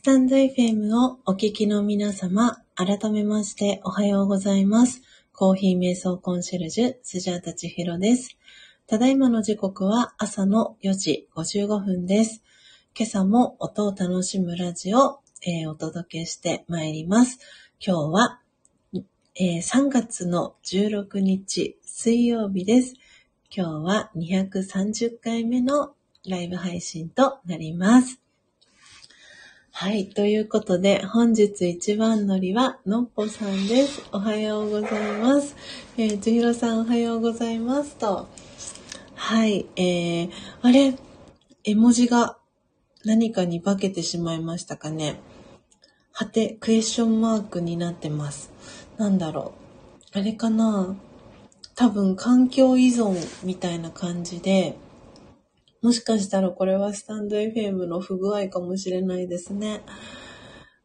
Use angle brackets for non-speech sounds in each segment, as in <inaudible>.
スタンド FM をお聞きの皆様、改めましておはようございます。コーヒー瞑想コンシェルジュ、スジャータチヒロです。ただいまの時刻は朝の4時55分です。今朝も音を楽しむラジオ、えーお届けしてまいります。今日は、えー3月の16日水曜日です。今日は230回目のライブ配信となります。はい。ということで、本日一番乗りは、のっぽさんです。おはようございます。えー、ちひろさんおはようございます。と。はい。えー、あれ絵文字が何かに化けてしまいましたかね。はて、クエスチョンマークになってます。なんだろう。あれかな多分、環境依存みたいな感じで、もしかしたらこれはスタンド FM の不具合かもしれないですね。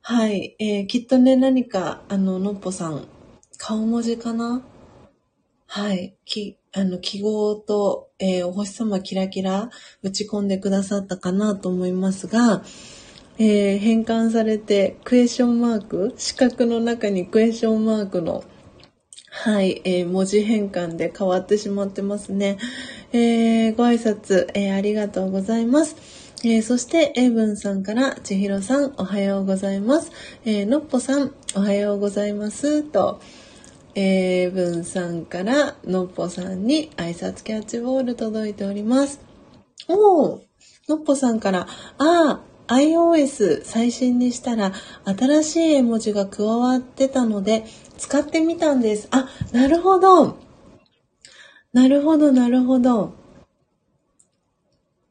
はい。えーきっとね、何か、あの、のっぽさん、顔文字かな？はい。き、あの、記号と、えーお星様キラキラ打ち込んでくださったかなと思いますが、えー変換されて、クエスチョンマーク？四角の中にクエスチョンマークのはい、えー文字変換で変わってしまってますね。えーご挨拶、えーありがとうございます。えーそして、エイブンさんから、ちひろさん、おはようございます。えーのっぽさん、おはようございます。と、エイブンさんから、のっぽさんに挨拶キャッチボール届いております。おー、のっぽさんから、あー、iOS 最新にしたら新しい絵文字が加わってたので使ってみたんです。あ、なるほど。なるほど、なるほど。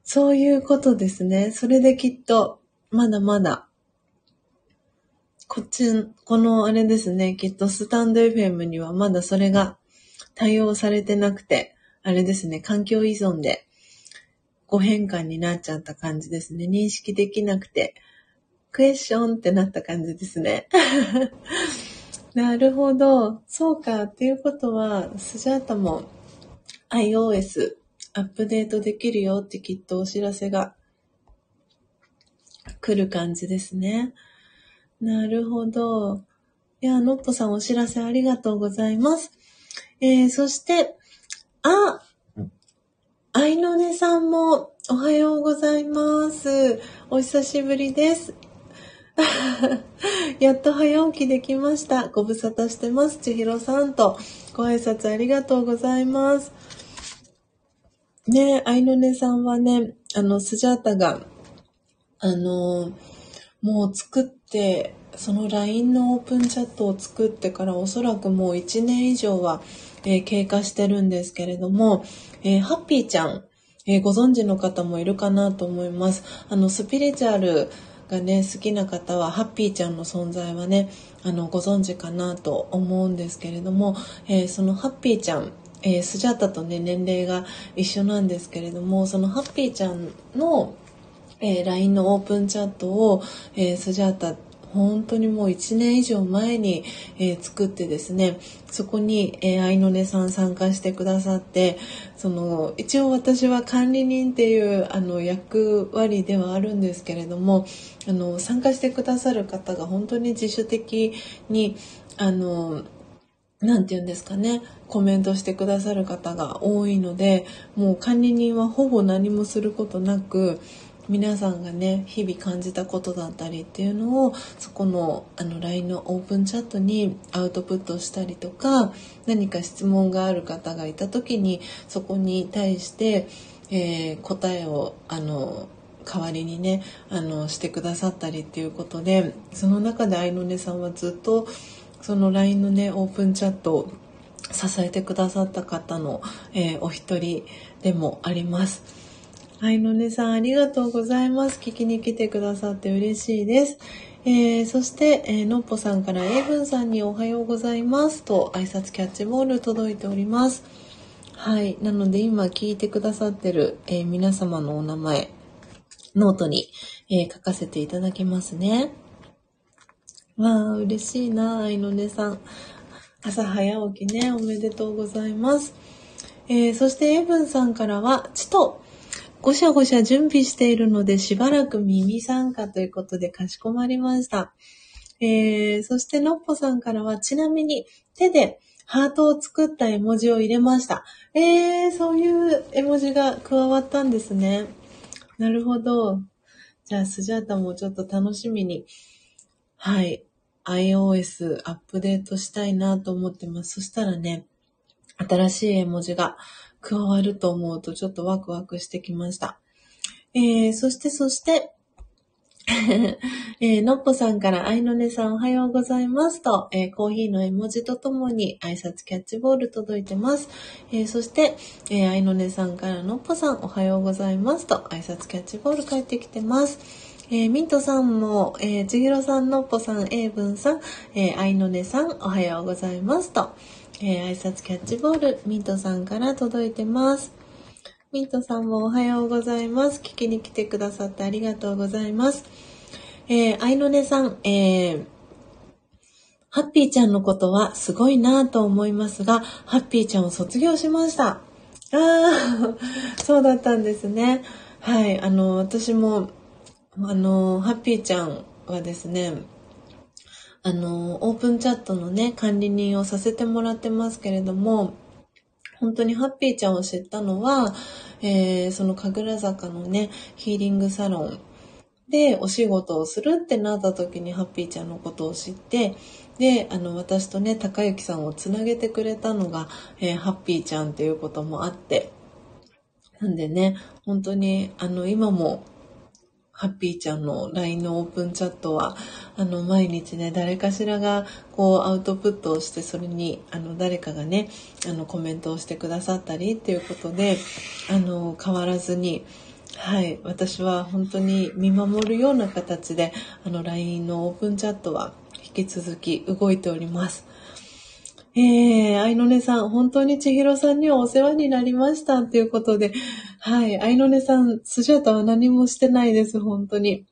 そういうことですね。それできっと、まだまだ、こっち、このあれですね、きっとスタンド FM にはまだそれが対応されてなくて、あれですね、環境依存でご変換になっちゃった感じですね。認識できなくて、クエスチョンってなった感じですね。なるほど。そうか。っていうことは、スジャータも iOS アップデートできるよってきっとお知らせが来る感じですね。なるほど。いや、のっぽさんお知らせありがとうございます。えー、そして、あ、あいのねさんもおはようございます。お久しぶりです。<laughs> やっと早起きできました。ご無沙汰してます。ちひろさんとご挨拶ありがとうございます。ねあいのねさんはね、あの、スジャータが、あの、もう作って、その LINE のオープンチャットを作ってからおそらくもう1年以上は、えー経過してるんですけれども、えーハッピーちゃん、えーご存知の方もいるかなと思います。あの、スピリチュアルがね、好きな方は、ハッピーちゃんの存在はね、あの、ご存知かなと思うんですけれども、えーそのハッピーちゃん、えースジャータとね、年齢が一緒なんですけれども、そのハッピーちゃんの、えー LINE のオープンチャットを、えースジャータ本当にもう1年以上前に、えー作ってですねそこに、えー、愛の音さん参加してくださってその一応私は管理人っていうあの役割ではあるんですけれどもあの参加してくださる方が本当に自主的にあのなんて言うんですかね、コメントしてくださる方が多いので、もう管理人はほぼ何もすることなく、皆さんがね、日々感じたことだったりっていうのを、そこのあの LINE のオープンチャットにアウトプットしたりとか、何か質問がある方がいた時に、そこに対して、えー答えを、あの、代わりにねあのしてくださったりっていうことでその中で愛の音さんはずっとその LINE のねオープンチャットを支えてくださった方の、えーお一人でもあります。愛の音さんありがとうございます。聞きに来てくださって嬉しいです。えーそして、えーのっぽさんからエイブンさんにおはようございますと挨拶キャッチボール届いております。はい。なので今聞いてくださってる、えー皆様のお名前、ノートに、え書かせていただきますね。わあ、嬉しいな、愛の音さん。朝早起きね、おめでとうございます。えーそしてエブンさんからは、ちと、ごしゃごしゃ準備しているので、しばらく耳参加ということでかしこまりました。えー、そしてのっぽさんからは、ちなみに手でハートを作った絵文字を入れました。えー、そういう絵文字が加わったんですね。なるほど。じゃあ、スジャータもちょっと楽しみに、はい、iOS アップデートしたいなと思ってます。そしたらね、新しい絵文字が加わると思うとちょっとワクワクしてきました。えー、そしてそして、<laughs> えー、のっぽさんから、あいのねさんおはようございますと、えー、コーヒーの絵文字とともに挨拶キャッチボール届いてます。えー、そして、えー、あいのねさんからのっぽさんおはようございますと、挨拶キャッチボール返ってきてます。えー、ミントさんも、えー、ちひろさん、のっぽさん、えいぶんさん、えー、あいのねさんおはようございますと、えー、挨拶キャッチボール、ミントさんから届いてます。ミントさんもおはようございます。聞きに来てくださってありがとうございます。えー、愛のねさん、えー、ハッピーちゃんのことはすごいなぁと思いますが、ハッピーちゃんを卒業しました。ああ、<laughs> そうだったんですね。はい、あの、私も、あの、ハッピーちゃんはですね、あの、オープンチャットのね、管理人をさせてもらってますけれども、本当にハッピーちゃんを知ったのは、えー、その神楽坂のね、ヒーリングサロンでお仕事をするってなった時にハッピーちゃんのことを知って、で、あの、私とね、高幸さんをつなげてくれたのが、えー、ハッピーちゃんっていうこともあって、なんでね、本当に、あの、今もハッピーちゃんの LINE のオープンチャットは、あの、毎日ね、誰かしらが、こう、アウトプットをして、それに、あの、誰かがね、あの、コメントをしてくださったりっていうことで、あの、変わらずに、はい、私は本当に見守るような形で、あの、LINE のオープンチャットは引き続き動いております。ええー、愛のねさん、本当に千尋さんにはお世話になりましたということで、はい、愛のねさん、スジャータは何もしてないです、本当に。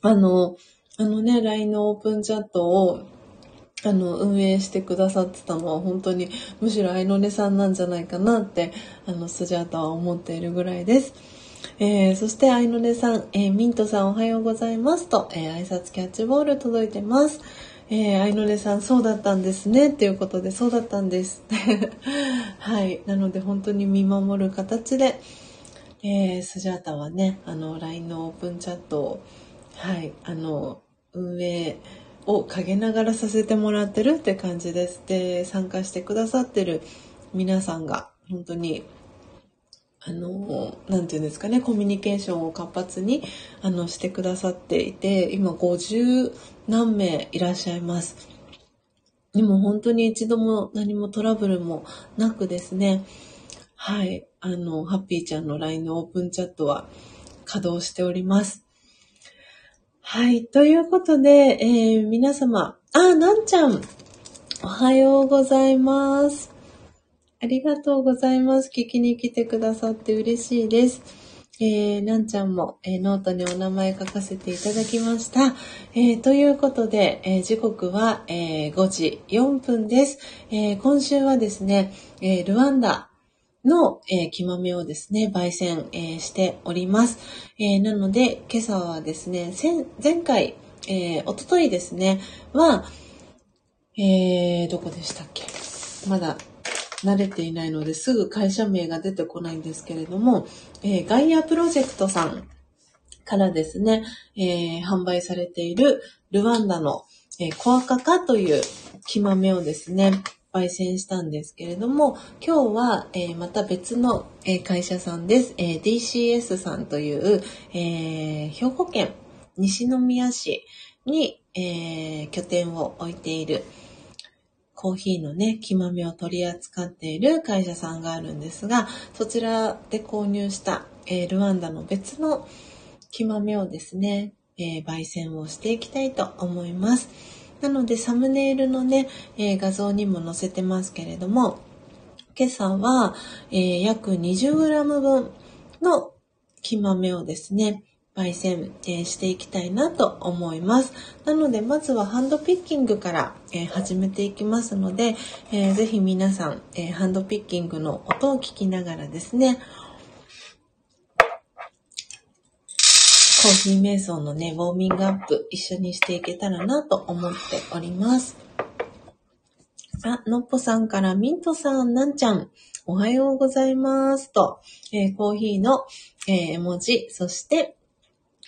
あの、あのね、LINE のオープンチャットを、あの、運営してくださってたのは本当に、むしろ愛のねさんなんじゃないかなって、あの、スジャータは思っているぐらいです。えー、そして愛のねさん、えー、ミントさんおはようございますと、えー、挨拶キャッチボール届いてます。えー、愛のねさん、そうだったんですね。っていうことで、そうだったんです。<laughs> はい。なので、本当に見守る形で、えー、スジャータはね、あの、LINE のオープンチャットを、はい、あの、運営を陰ながらさせてもらってるって感じです。で、参加してくださってる皆さんが、本当にあの、なんていうんですかね、コミュニケーションを活発に、あの、してくださっていて、今50何名いらっしゃいます。でも本当に一度も何もトラブルもなくですね、はい、あの、ハッピーちゃんの LINE のオープンチャットは稼働しております。はい、ということで、えー、皆様、あ、なんちゃん、おはようございます。ありがとうございます。聞きに来てくださって嬉しいです。えー、なんちゃんも、えー、ノートにお名前書かせていただきました。えー、ということで、えー、時刻は、え5時4分です。え今週はですね、えルワンダの、えー、木豆をですね、焙煎、えしております。えーなので、今朝はですね、前回、えー、おとといですね、は、えーどこでしたっけ？まだ慣れていないのですぐ会社名が出てこないんですけれども、えー、ガイアプロジェクトさんからですね、えー、販売されているルワンダの、えー、コアカカという木豆をですね、焙煎したんですけれども、今日は、えー、また別の、えー、会社さんです。えー、DCS さんという、え兵庫県西宮市に、え拠点を置いている、コーヒーのね、木豆を取り扱っている会社さんがあるんですが、そちらで購入した、えー、ルワンダの別の木豆をですね、えー、焙煎をしていきたいと思います。なので、サムネイルのね、えー、画像にも載せてますけれども、今朝は、え約 20g 分の木豆をですね、焙煎、えー、していきたいなと思います。なので、まずはハンドピッキングから、え、始めていきますので、えー、ぜひ皆さん、えハンドピッキングの音を聞きながらですね、コーヒー瞑想のね、ウォーミングアップ一緒にしていけたらなと思っております。あ、のっぽさんからミントさん、なんちゃん、おはようございますと、えー、コーヒーの、えー、文字、そして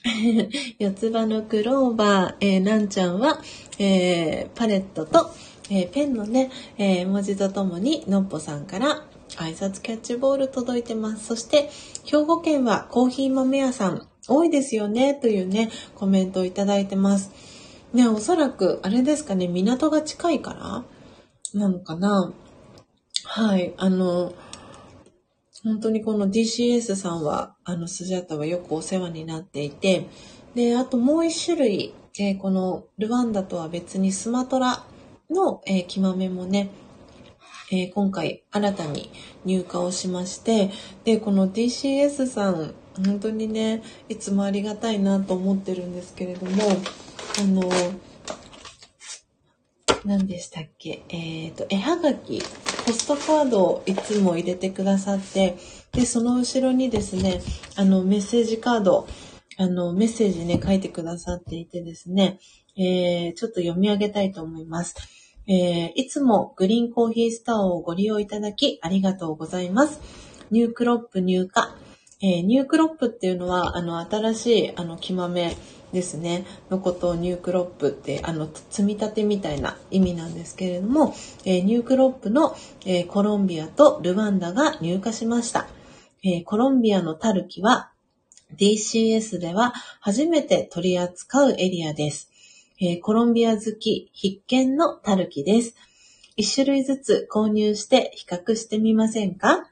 <laughs> 四つ葉のクローバー、えー、なんちゃんは、えー、パレットと、えー、ペンのね、えー、文字とともに、のっぽさんから挨拶キャッチボール届いてます。そして、兵庫県はコーヒー豆屋さん、多いですよね、というね、コメントをいただいてます。ね、おそらく、あれですかね、港が近いからなのかなはい、あの、本当にこの DCS さんは、あの、スジャタはよくお世話になっていて、で、あともう一種類、えー、このルワンダとは別にスマトラの、えー、木豆もね、えー、今回新たに入荷をしまして、で、この DCS さん、本当にね、いつもありがたいなと思ってるんですけれども、あの、何でしたっけえっ、ー、と、絵はがき、ポストカードをいつも入れてくださって、で、その後ろにですね、あの、メッセージカード、あの、メッセージね、書いてくださっていてですね、えー、ちょっと読み上げたいと思います。えー、いつもグリーンコーヒーストアをご利用いただきありがとうございます。ニュークロップ入荷。えー、ニュークロップっていうのは、あの、新しい、あの、生豆ですね、のことをニュークロップって、あの、摘みたてみたいな意味なんですけれども、えー、ニュークロップの、えー、コロンビアとルワンダが入荷しました。えー、コロンビアのタルキは DCS では初めて取り扱うエリアです。えー、コロンビア好き必見のタルキです。一種類ずつ購入して比較してみませんか？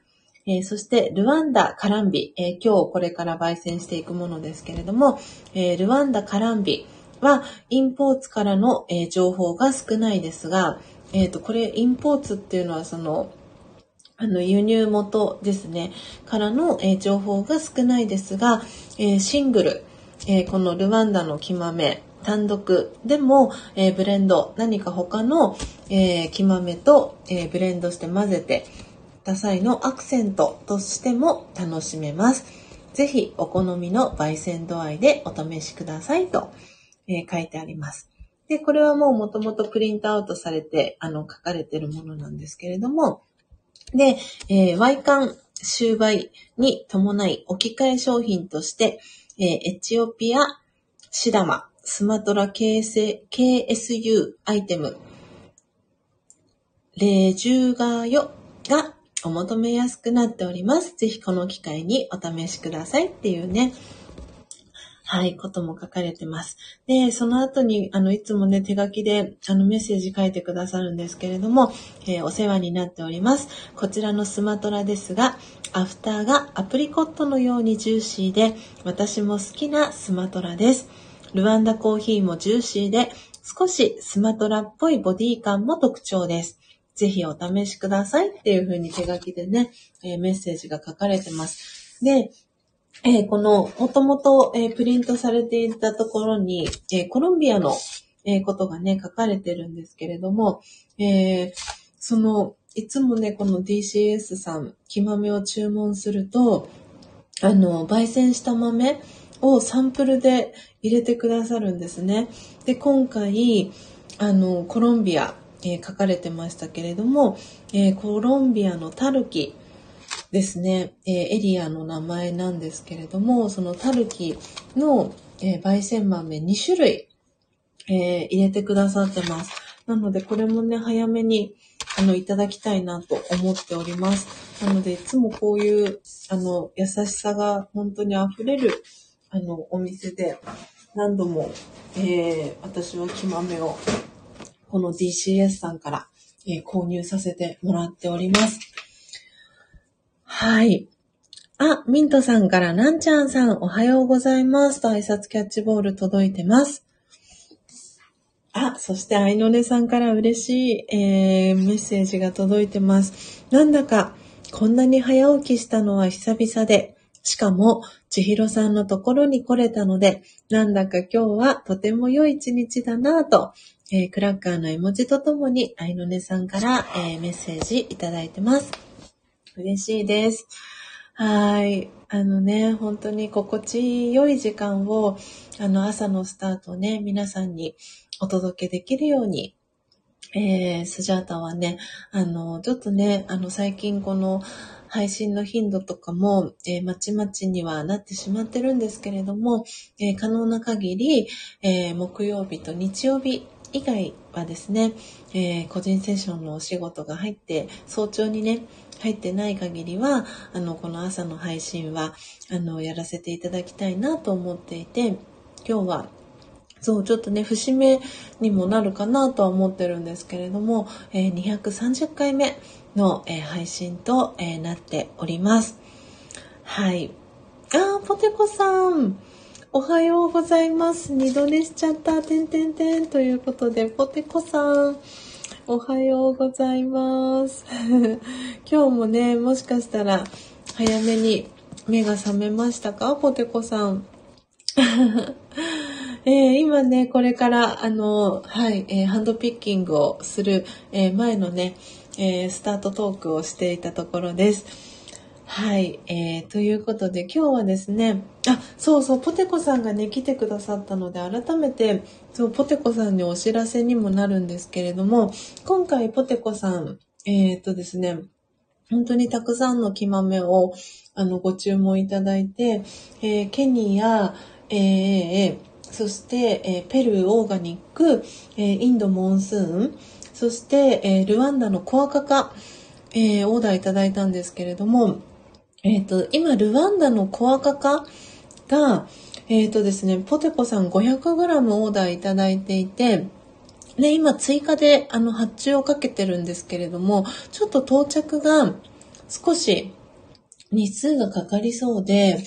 えー、そして、ルワンダ・カランビ、えー、今日これから焙煎していくものですけれども、え、ルワンダ・カランビは、インポーツからの、え情報が少ないですが、えっ、と、これ、インポーツっていうのは、その、あの、輸入元ですね、からの、え情報が少ないですが、えシングル、えこのルワンダの木豆、単独でも、えブレンド、何か他の、え木豆と、えブレンドして混ぜて、た際のアクセントとしても楽しめます。ぜひお好みの焙煎度合いでお試しくださいと、えー、書いてあります。で、これはもう元々プリントアウトされて、あの、書かれているものなんですけれども、で、えー、ワイカン終売に伴い置き換え商品として、えー、エチオピア、シダマ、スマトラ KSU アイテム、レジュガヨがお求めやすくなっております。ぜひこの機会にお試しくださいっていうね、はい、ことも書かれてます。で、その後に、あの、いつもね、手書きで、あの、メッセージ書いてくださるんですけれども、えー、お世話になっております。こちらのスマトラですが、アフターがアプリコットのようにジューシーで、私も好きなスマトラです。ルワンダコーヒーもジューシーで、少しスマトラっぽいボディ感も特徴です。ぜひお試しくださいっていう風に手書きでね、えー、メッセージが書かれてます。で、えー、この、もともと、えプリントされていたところに、えコロンビアの、えことがね、書かれてるんですけれども、えその、いつもね、この DCS さん、木豆を注文すると、あの、焙煎した豆をサンプルで入れてくださるんですね。で、今回、あの、コロンビアえー、書かれてましたけれども、えー、コロンビアのタルキですね、えー、エリアの名前なんですけれども、そのタルキの、え焙煎豆2種類、え入れてくださってます。なので、これもね、早めに、あの、いただきたいなと思っております。なので、いつもこういう、あの、優しさが本当に溢れる、あの、お店で、何度も、えー、私は木豆をこの DCS さんから、えー、購入させてもらっております。はい。あ、ミントさんから、なんちゃんさん、おはようございますと挨拶キャッチボール届いてます。あ、そして、あいのねさんから嬉しい、えー、メッセージが届いてます。なんだか、こんなに早起きしたのは久々で、しかも、千尋さんのところに来れたので、なんだか今日はとても良い一日だなぁと、えー、クラッカーの絵文字とともに、愛のねさんから、えー、メッセージいただいてます。嬉しいです。はい。あのね、本当に心地よい時間を、あの朝のスタートをね、皆さんにお届けできるように、えー、スジャータはね、あの、ちょっとね、あの、最近この配信の頻度とかも、えー、まちまちにはなってしまってるんですけれども、えー、可能な限り、えー、木曜日と日曜日以外はですね、え、個人セッションのお仕事が入って、早朝にね、入ってない限りは、あの、この朝の配信は、あの、やらせていただきたいなと思っていて、今日はそう、ちょっとね、節目にもなるかなとは思ってるんですけれども、えー、230回目の、えー、配信と、えー、なっております。はい。あー、ポテコさん。おはようございます。二度寝しちゃった、てんてんてん。ということで、ポテコさん。おはようございます。<laughs> 今日もね、もしかしたら、早めに目が覚めましたか？ポテコさん。<laughs> えー、今ね、これから、あの、はい、えー、ハンドピッキングをする、えー、前のね、えスタートトークをしていたところです。はい、えー、ということで今日はですね、あ、そうそう、ポテコさんがね、来てくださったので、改めて、そう、ポテコさんにお知らせにもなるんですけれども、今回ポテコさん、えっ、とですね、本当にたくさんの木豆を、あの、ご注文いただいて、えー、ケニア、えー、そして、えー、ペルーオーガニック、えー、インドモンスーン、そして、えー、ルワンダのコアカカ、えオーダーいただいたんですけれども、えっ、と、今、ルワンダのコアカカが、えっ、とですね、ポテコさん 500g オーダーいただいていて、で、今追加であの発注をかけてるんですけれども、ちょっと到着が少し日数がかかりそうで、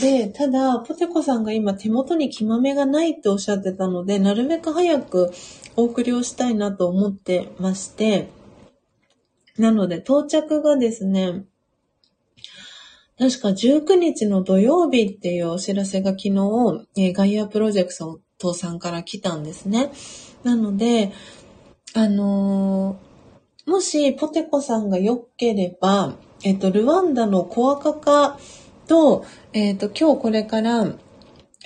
で、ただ、ポテコさんが今手元に木豆がないっておっしゃってたので、なるべく早くお送りをしたいなと思ってまして、なので到着がですね、確か19日の土曜日っていうお知らせが昨日、えガイアプロジェクトさんから来たんですね。なので、あのー、もしポテコさんが良ければ、えっと、ルワンダのコアカカと、えっ、と、今日これから、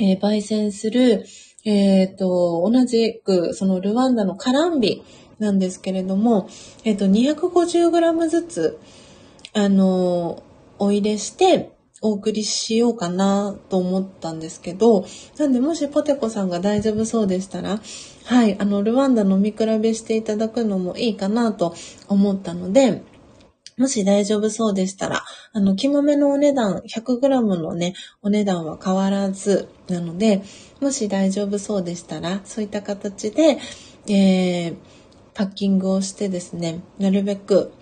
えー、焙煎する、えっ、と、同じく、そのルワンダのカランビなんですけれども、えっ、と、250g ずつ、あの、お入れして、お送りしようかなと思ったんですけど、なんでもしポテコさんが大丈夫そうでしたら、はい、あの、ルワンダ飲み比べしていただくのもいいかなと思ったので、もし大丈夫そうでしたら、あの、木豆のお値段、100g のね、お値段は変わらずなので、もし大丈夫そうでしたら、そういった形で、えー、パッキングをしてですね、なるべく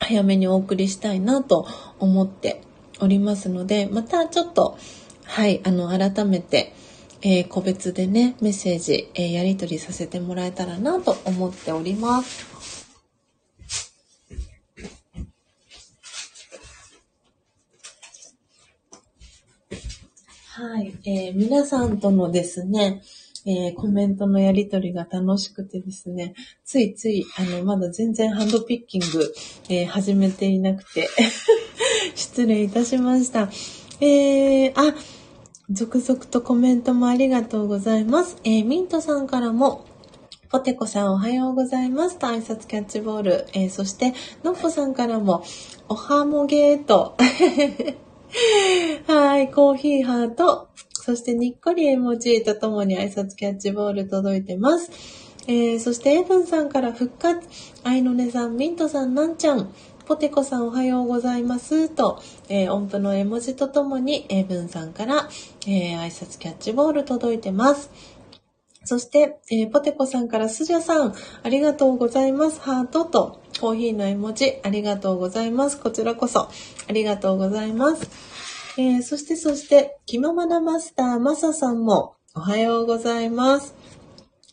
早めにお送りしたいなと思っておりますので、またちょっと、はい、あの、改めて、えー、個別でね、メッセージ、えー、やり取りさせてもらえたらなと思っております。はい、えー、皆さんとのですね、えー、コメントのやりとりが楽しくてですね、ついつい、あの、まだ全然ハンドピッキング、えー、始めていなくて <laughs> 失礼いたしました。えー、あ、続々とコメントもありがとうございます。えー、ミントさんからも、ポテコさんおはようございますと挨拶キャッチボール。えー、そして、のっぽさんからも、おはもげーと <laughs> はい、コーヒーハート、そしてにっこり絵文字とともに挨拶キャッチボール届いてます。えー、そしてエブンさんから復活、愛のねさん、ミントさん、なんちゃん、ポテコさんおはようございますと、えー、音符の絵文字とともに、エブンさんから、えー、挨拶キャッチボール届いてます。そして、えー、ポテコさんからスジャさん、ありがとうございます。ハートと、コーヒーの絵文字、ありがとうございます。こちらこそ、ありがとうございます。えー、そしてそして、気ままなマスター、マサさんも、おはようございます。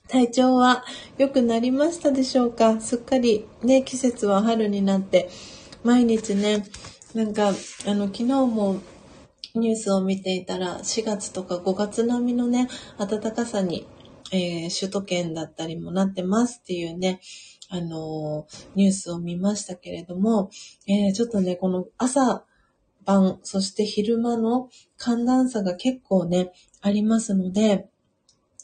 体調は良くなりましたでしょうか？すっかりね、季節は春になって、毎日ね、なんか、あの、昨日もニュースを見ていたら、4月とか5月並みのね、暖かさに、えー、首都圏だったりもなってますっていうね、あの、ニュースを見ましたけれども、えー、ちょっとね、この朝晩、そして昼間の寒暖差が結構ね、ありますので、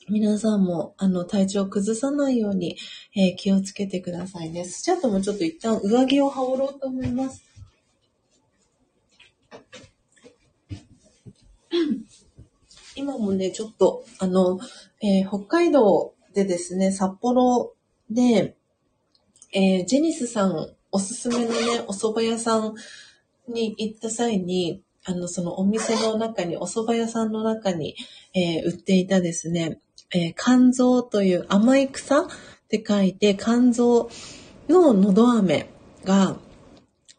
皆さんも、あの、体調を崩さないように、えー、気をつけてくださいね。スチャートもちょっと一旦上着を羽織ろうと思います。<coughs> 今もね、ちょっと、あの、えー、北海道でですね、札幌で、えー、ジェニスさんおすすめのね、お蕎麦屋さんに行った際に、あの、そのお店の中に、お蕎麦屋さんの中に、えー、売っていたですね、えー、肝臓という甘い草って書いて、肝臓ののど飴が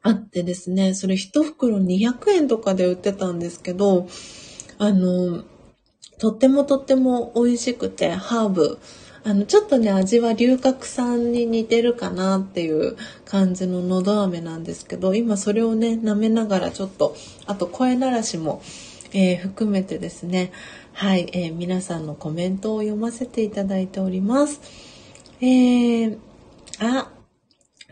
あってですね、それ一袋200円とかで売ってたんですけど、あの、とってもとっても美味しくて、ハーブ、あの、ちょっとね、味は龍角散に似てるかなっていう感じののど飴なんですけど、今それをね、舐めながらちょっと、あと声ならしも、えー、含めてですね、はい、えー、皆さんのコメントを読ませていただいております。えー、あ、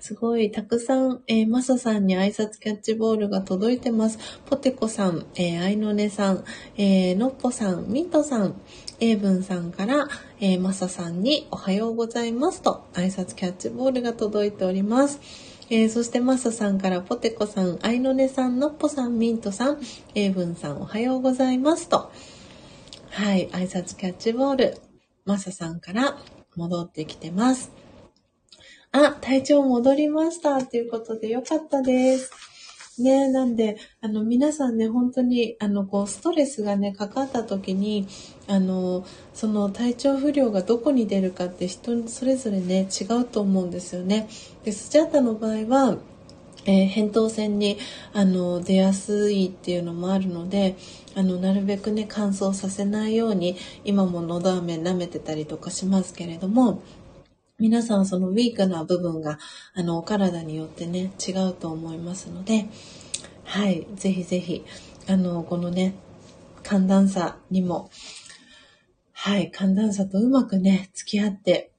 すごい、たくさん、えー、マサさんに挨拶キャッチボールが届いてます。ポテコさん、えー、アイノネさん、えー、ノッポさん、ミントさん、エイブンさんから、えー、マサさんにおはようございますと挨拶キャッチボールが届いております。えー、そしてマサさんからポテコさん、アイノネさん、ノッポさん、ミントさん、エイブンさんおはようございますと。はい、挨拶キャッチボール、マサさんから戻ってきてます。あ、体調戻りましたということでよかったです。ね、なんで、あの、皆さんね、本当に、あの、こう、ストレスがね、かかった時に、あの、その体調不良がどこに出るかって人それぞれね、違うと思うんですよね。で、スチャータの場合は、えー、扁桃腺にあの出やすいっていうのもあるのであのなるべくね乾燥させないように今ものど飴舐めてたりとかしますけれども皆さんそのウィークな部分があのお体によってね違うと思いますのではいぜひぜひあのこのね寒暖差にもはい寒暖差とうまくね付き合って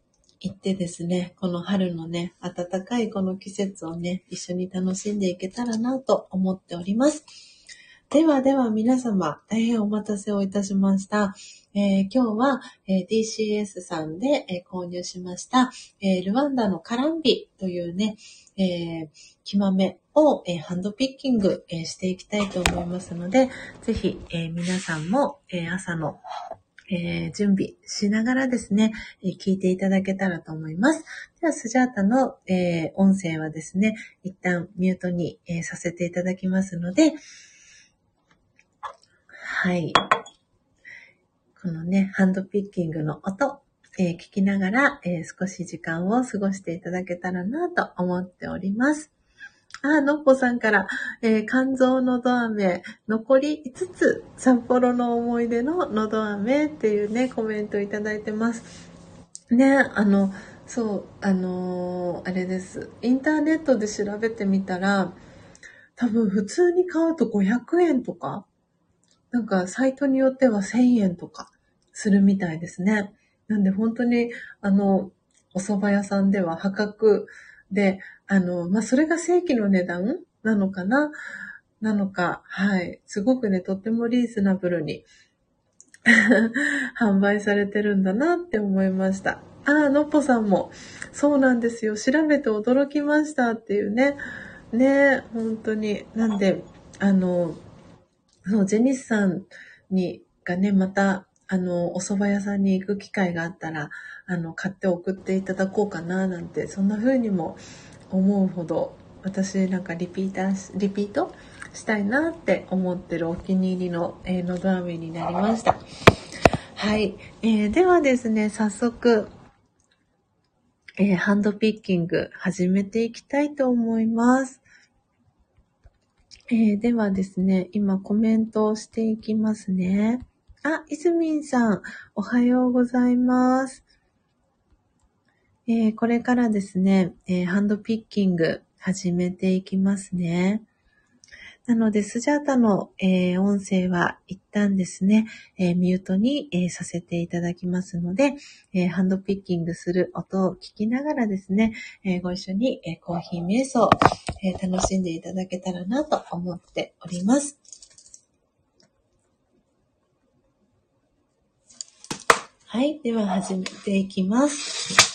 行ってですね、この春のね、暖かいこの季節をね、一緒に楽しんでいけたらなと思っております。ではでは皆様、大変お待たせをいたしました。えー、今日は、えー、DCS さんで、えー、購入しました、えルワンダのカランビというね、えー木豆を、えハンドピッキング、えしていきたいと思いますので、ぜひ、え皆さんも、え朝のえー、準備しながらですね、えー、聞いていただけたらと思います。では、スジャータの、えー、音声はですね、一旦ミュートに、えさせていただきますので、はい。このね、ハンドピッキングの音、え聞きながら、え少し時間を過ごしていただけたらなと思っております。あ、のっぽさんから、えー、肝臓のど飴、残り5つ、札幌の思い出ののど飴っていうね、コメントいただいてます。ね、あの、そう、あのー、あれです。インターネットで調べてみたら、多分普通に買うと500円とか、なんかサイトによっては1000円とかするみたいですね。なんで本当に、あの、お蕎麦屋さんでは破格で、あの、まあ、それが正規の値段なのかな？なのか、はい。すごくね、とってもリーズナブルに <laughs> 販売されてるんだなって思いました。ああ、のっぽさんも、そうなんですよ。調べて驚きましたっていうね。ね、本当に。なんで、あの、そう、ジェニスさんに、がね、また、あの、お蕎麦屋さんに行く機会があったら、あの、買って送っていただこうかな、なんて、そんな風にも思うほど私なんかリピーターリピートしたいなって思ってるお気に入りの、えー、のど飴になりました。はい、えー、ではですね早速、えー、ハンドピッキング始めていきたいと思います。えー、ではですね、今コメントをしていきますね。あ、いずみんさん、おはようございます。えー、これからですね、えー、ハンドピッキング始めていきますね。なので、スジャータの、えー、音声は一旦ですね、えー、ミュートに、えー、させていただきますので、えハンドピッキングする音を聞きながらですね、えご一緒に、えコーヒー瞑想、え楽しんでいただけたらなと思っております。はい。では始めていきます。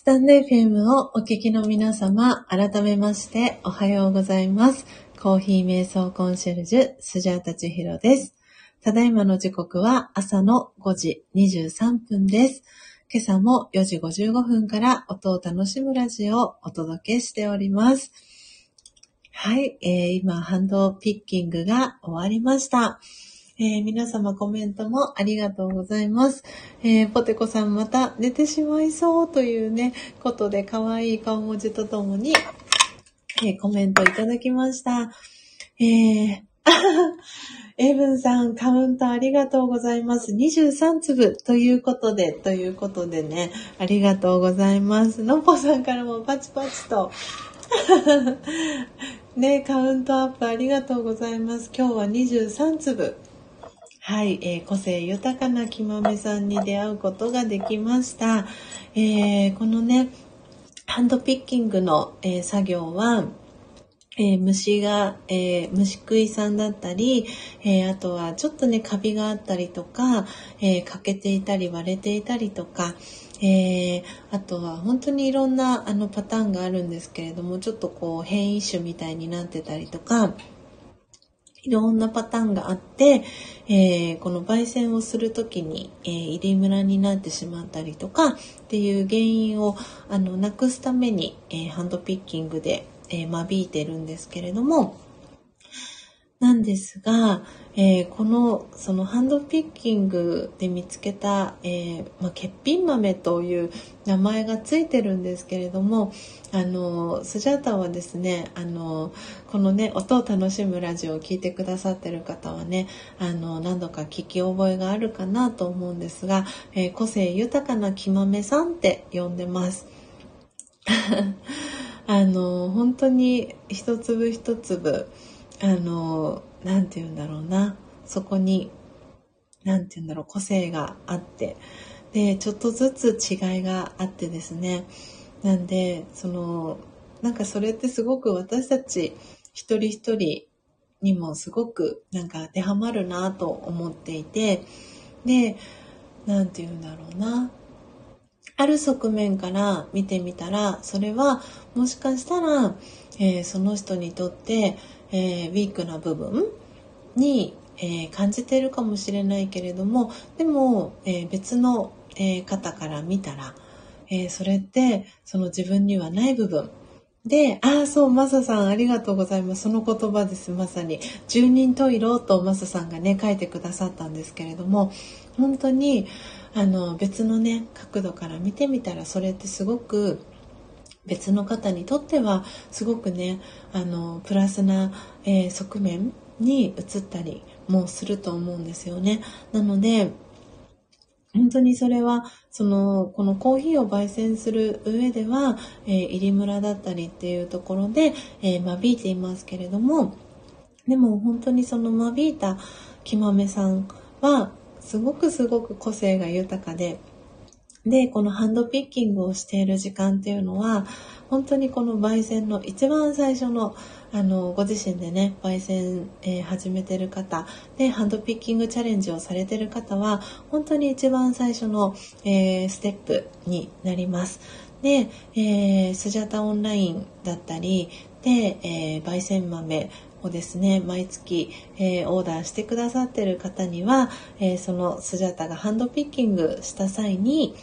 スタンド FM をお聞きの皆様、改めましておはようございます。コーヒー瞑想コンシェルジュ、スジャータチヒロです。ただいまの時刻は朝の5時23分です。今朝も4時55分から音を楽しむラジオをお届けしております。はい、えー、今、ハンドピッキングが終わりました。えー、皆様コメントもありがとうございます。えー、ポテコさんまた寝てしまいそうというね、ことで可愛い顔文字とともに、えー、コメントいただきました。えー、<laughs> エブンさん、カウントありがとうございます。23粒ということで、ということでね、ありがとうございます。のぽさんからもパチパチと、<laughs> ね、カウントアップありがとうございます。今日は23粒。はい、えー、個性豊かなきまめさんに出会うことができました。えー、このね、ハンドピッキングの、えー、作業は、えー、虫が、えー、虫食いさんだったり、えー、あとはちょっとね、カビがあったりとか、え欠けていたり割れていたりとか、えあとは本当にいろんなあのパターンがあるんですけれども、ちょっとこう変異種みたいになってたりとか、いろんなパターンがあって、えー、この焙煎をする時に、えー、入りムラになってしまったりとかっていう原因をあのなくすために、えー、ハンドピッキングで、え間引いてるんですけれどもなんですが、えー、このそのハンドピッキングで見つけた、えー、まあ、欠品豆という名前がついてるんですけれどもあのスジャータはですねあのこのね音を楽しむラジオを聴いてくださってる方はねあの何度か聞き覚えがあるかなと思うんですが、えー、個性豊かな木豆さんって呼んでます。<laughs> あの本当に一粒一粒あの何て言うんだろうな。そこに何て言うんだろう。個性があって。でちょっとずつ違いがあってですね。なんでそのなんかそれってすごく私たち一人一人にもすごくなんか当てはまるなと思っていて。で何て言うんだろうな。ある側面から見てみたらそれはもしかしたら、えー、その人にとって、えー、ウィークな部分に、えー、感じているかもしれないけれどもでも、え別の、え方から見たら、えそれってその自分にはない部分で、ああ、そう、マサさん、ありがとうございます。その言葉です、まさに。十人十色とマサさんがね、書いてくださったんですけれども、本当に、あの、別のね、角度から見てみたら、それってすごく、別の方にとってはすごくねあのプラスな、えー、側面に移ったりもすると思うんですよね。なので本当にそれはそのこのコーヒーを焙煎する上では、えー、入村だったりっていうところで、えー、間引いていますけれどもでも本当にその間引いた木豆さんはすごくすごく個性が豊かでで、このハンドピッキングをしている時間っていうのは、本当にこの焙煎の一番最初の、あの、ご自身でね、焙煎、えー、始めてる方、で、ハンドピッキングチャレンジをされてる方は、本当に一番最初の、えー、ステップになります。で、えー、スジャタオンラインだったり、で、えー、焙煎豆をですね、毎月、えー、オーダーしてくださってる方には、えー、そのスジャタがハンドピッキングした際に、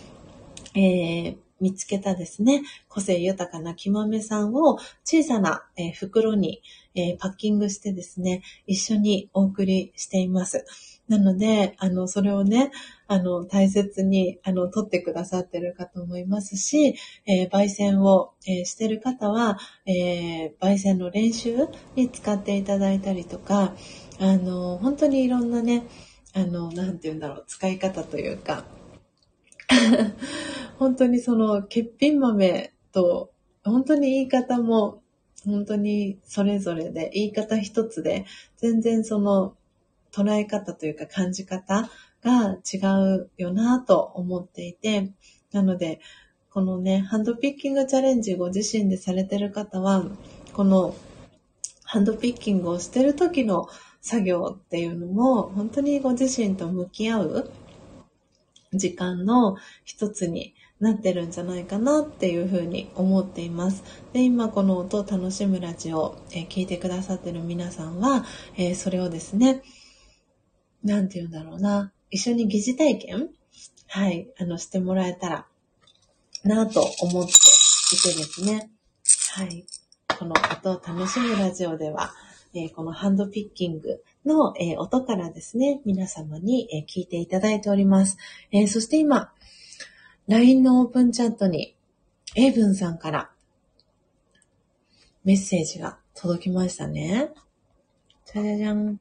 えー、見つけたですね、個性豊かな木豆さんを小さな、えー、袋に、えー、パッキングしてですね、一緒にお送りしています。なので、あの、それをね、あの、大切に、あの、取ってくださってるかと思いますし、えー、焙煎を、えー、してる方は、えー、焙煎の練習に使っていただいたりとか、あの、本当にいろんなね、あの、なんて言うんだろう、使い方というか、<laughs> 本当にその欠品豆と本当に言い方も本当にそれぞれで言い方一つで全然その捉え方というか感じ方が違うよなと思っていてなのでこのねハンドピッキングチャレンジご自身でされてる方はこのハンドピッキングをしてる時の作業っていうのも本当にご自身と向き合う時間の一つになってるんじゃないかなっていうふうに思っています。で、今この音を楽しむラジオ、えー、聞いてくださってる皆さんは、えー、それをですね、なんて言うんだろうな、一緒に疑似体験？はい、あの、してもらえたらなと思っていてですね、はい、この音を楽しむラジオでは、えー、このハンドピッキングの、え、音からですね、皆様に、え、聞いていただいております。えそして今、LINE のオープンチャットに、エイブンさんからメッセージが届きましたね。じゃじゃじゃん。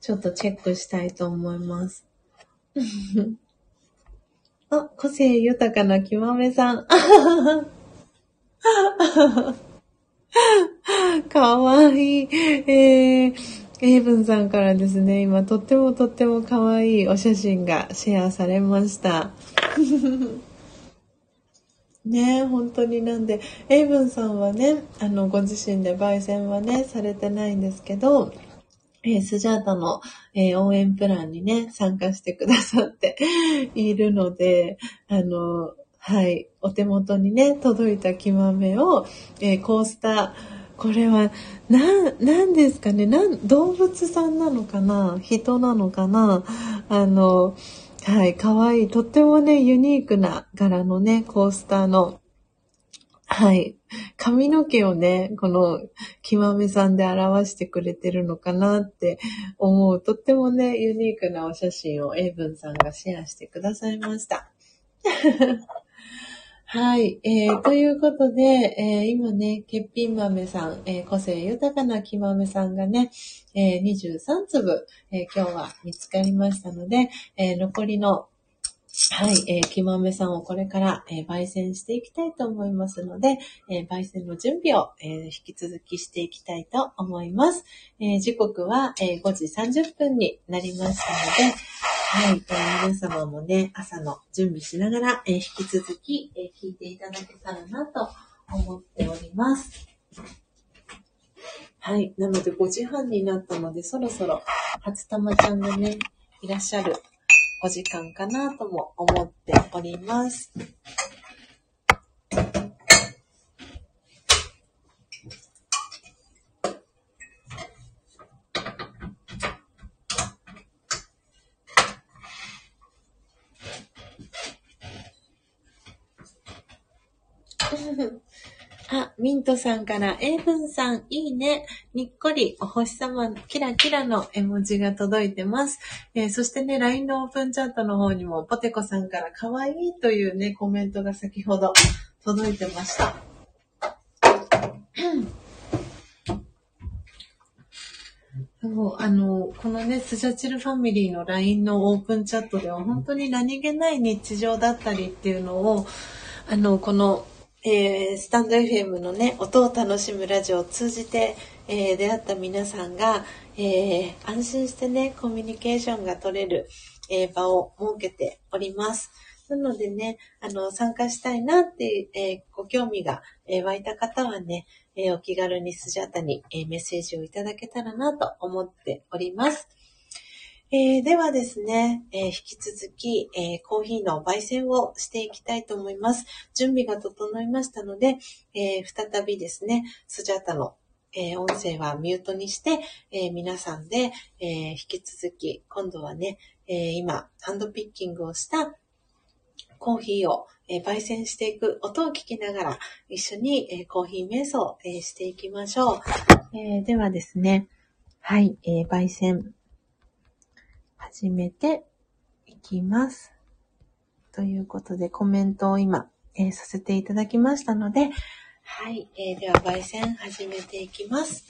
ちょっとチェックしたいと思います。<laughs> あ、個性豊かなきまめさん。<laughs> かわいい。えー、エイブンさんからですね、今とってもとってもかわいいお写真がシェアされました。<laughs> ね本当になんで、エイブンさんはね、あの、ご自身で焙煎はね、されてないんですけど、えー、スジャータの、えー、応援プランにね、参加してくださっているので、あの、はい、お手元にね、届いた木豆を、えー、コースター、これは、な、なんですかね、なん、動物さんなのかな人なのかなあの、はい、かわいい。とってもね、ユニークな柄のね、コースターの、はい。髪の毛をね、この、きまめさんで表してくれてるのかなって思う、とってもね、ユニークなお写真をエイブンさんがシェアしてくださいました。はい。えー、ということで、えー、今ね、欠品豆さん、えー、個性豊かな木豆さんがね、えー、23粒、え、今日は見つかりましたので、え、残りのはい、えー、きまめさんをこれから、えー、焙煎していきたいと思いますので、えー、焙煎の準備を、えー、引き続きしていきたいと思います。え、時刻は、え、5時30分になりましたので、はい、えー、皆様もね、朝の準備しながら、えー、引き続き、えー、聞いていただけたらなと思っております。はい。なので5時半になったので、そろそろ初玉ちゃんがね、いらっしゃるお時間かなとも思っております。あ、ミントさんから、エイブンさん、いいね。にっこり、お星様、キラキラの絵文字が届いてます。えー、そしてね、LINE のオープンチャットの方にも、ポテコさんから、かわいいというね、コメントが先ほど届いてました。<clears throat> そうあの、このね、スジャチルファミリーの LINE のオープンチャットでは、本当に何気ない日常だったりっていうのを、あの、このえー、スタンド FM のね、音を楽しむラジオを通じて、えー、出会った皆さんが、えー、安心してね、コミュニケーションが取れる、え場を設けております。なのでね、あの、参加したいなっていう、えご興味が、え湧いた方はね、えお気軽にスジャタに、えメッセージをいただけたらなと思っております。えー、ではですね、えー、引き続き、えー、コーヒーの焙煎をしていきたいと思います。準備が整いましたので、え再びですね、スジャータの、え音声はミュートにして、え皆さんで、え引き続き、今度はね、え今、ハンドピッキングをしたコーヒーを、え焙煎していく音を聞きながら、一緒に、えコーヒー瞑想、えしていきましょう。えではですね、はい、え焙煎始めていきます。ということで、コメントを今、えー、させていただきましたので、はい、えー、では、焙煎始めていきます。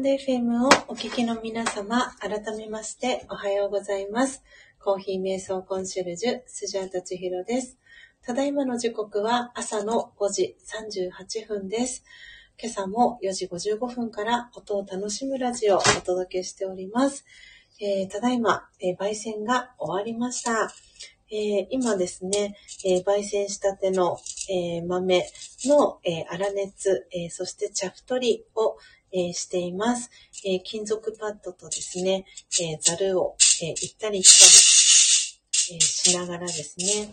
ンド FM をお聞きの皆様、改めましておはようございます。コーヒー瞑想コンシェルジュ、スジャータチヒロです。ただいまの時刻は朝の5時38分です。今朝も4時55分から音を楽しむラジオをお届けしております。えーただいま、えー焙煎が終わりました。えー今ですね、えー焙煎したての、えー豆の、えー粗熱、えーそして茶太りを、えーしています、えー金属パッドとですね、えーザルを、えー行ったり来たり、えーしながらですね、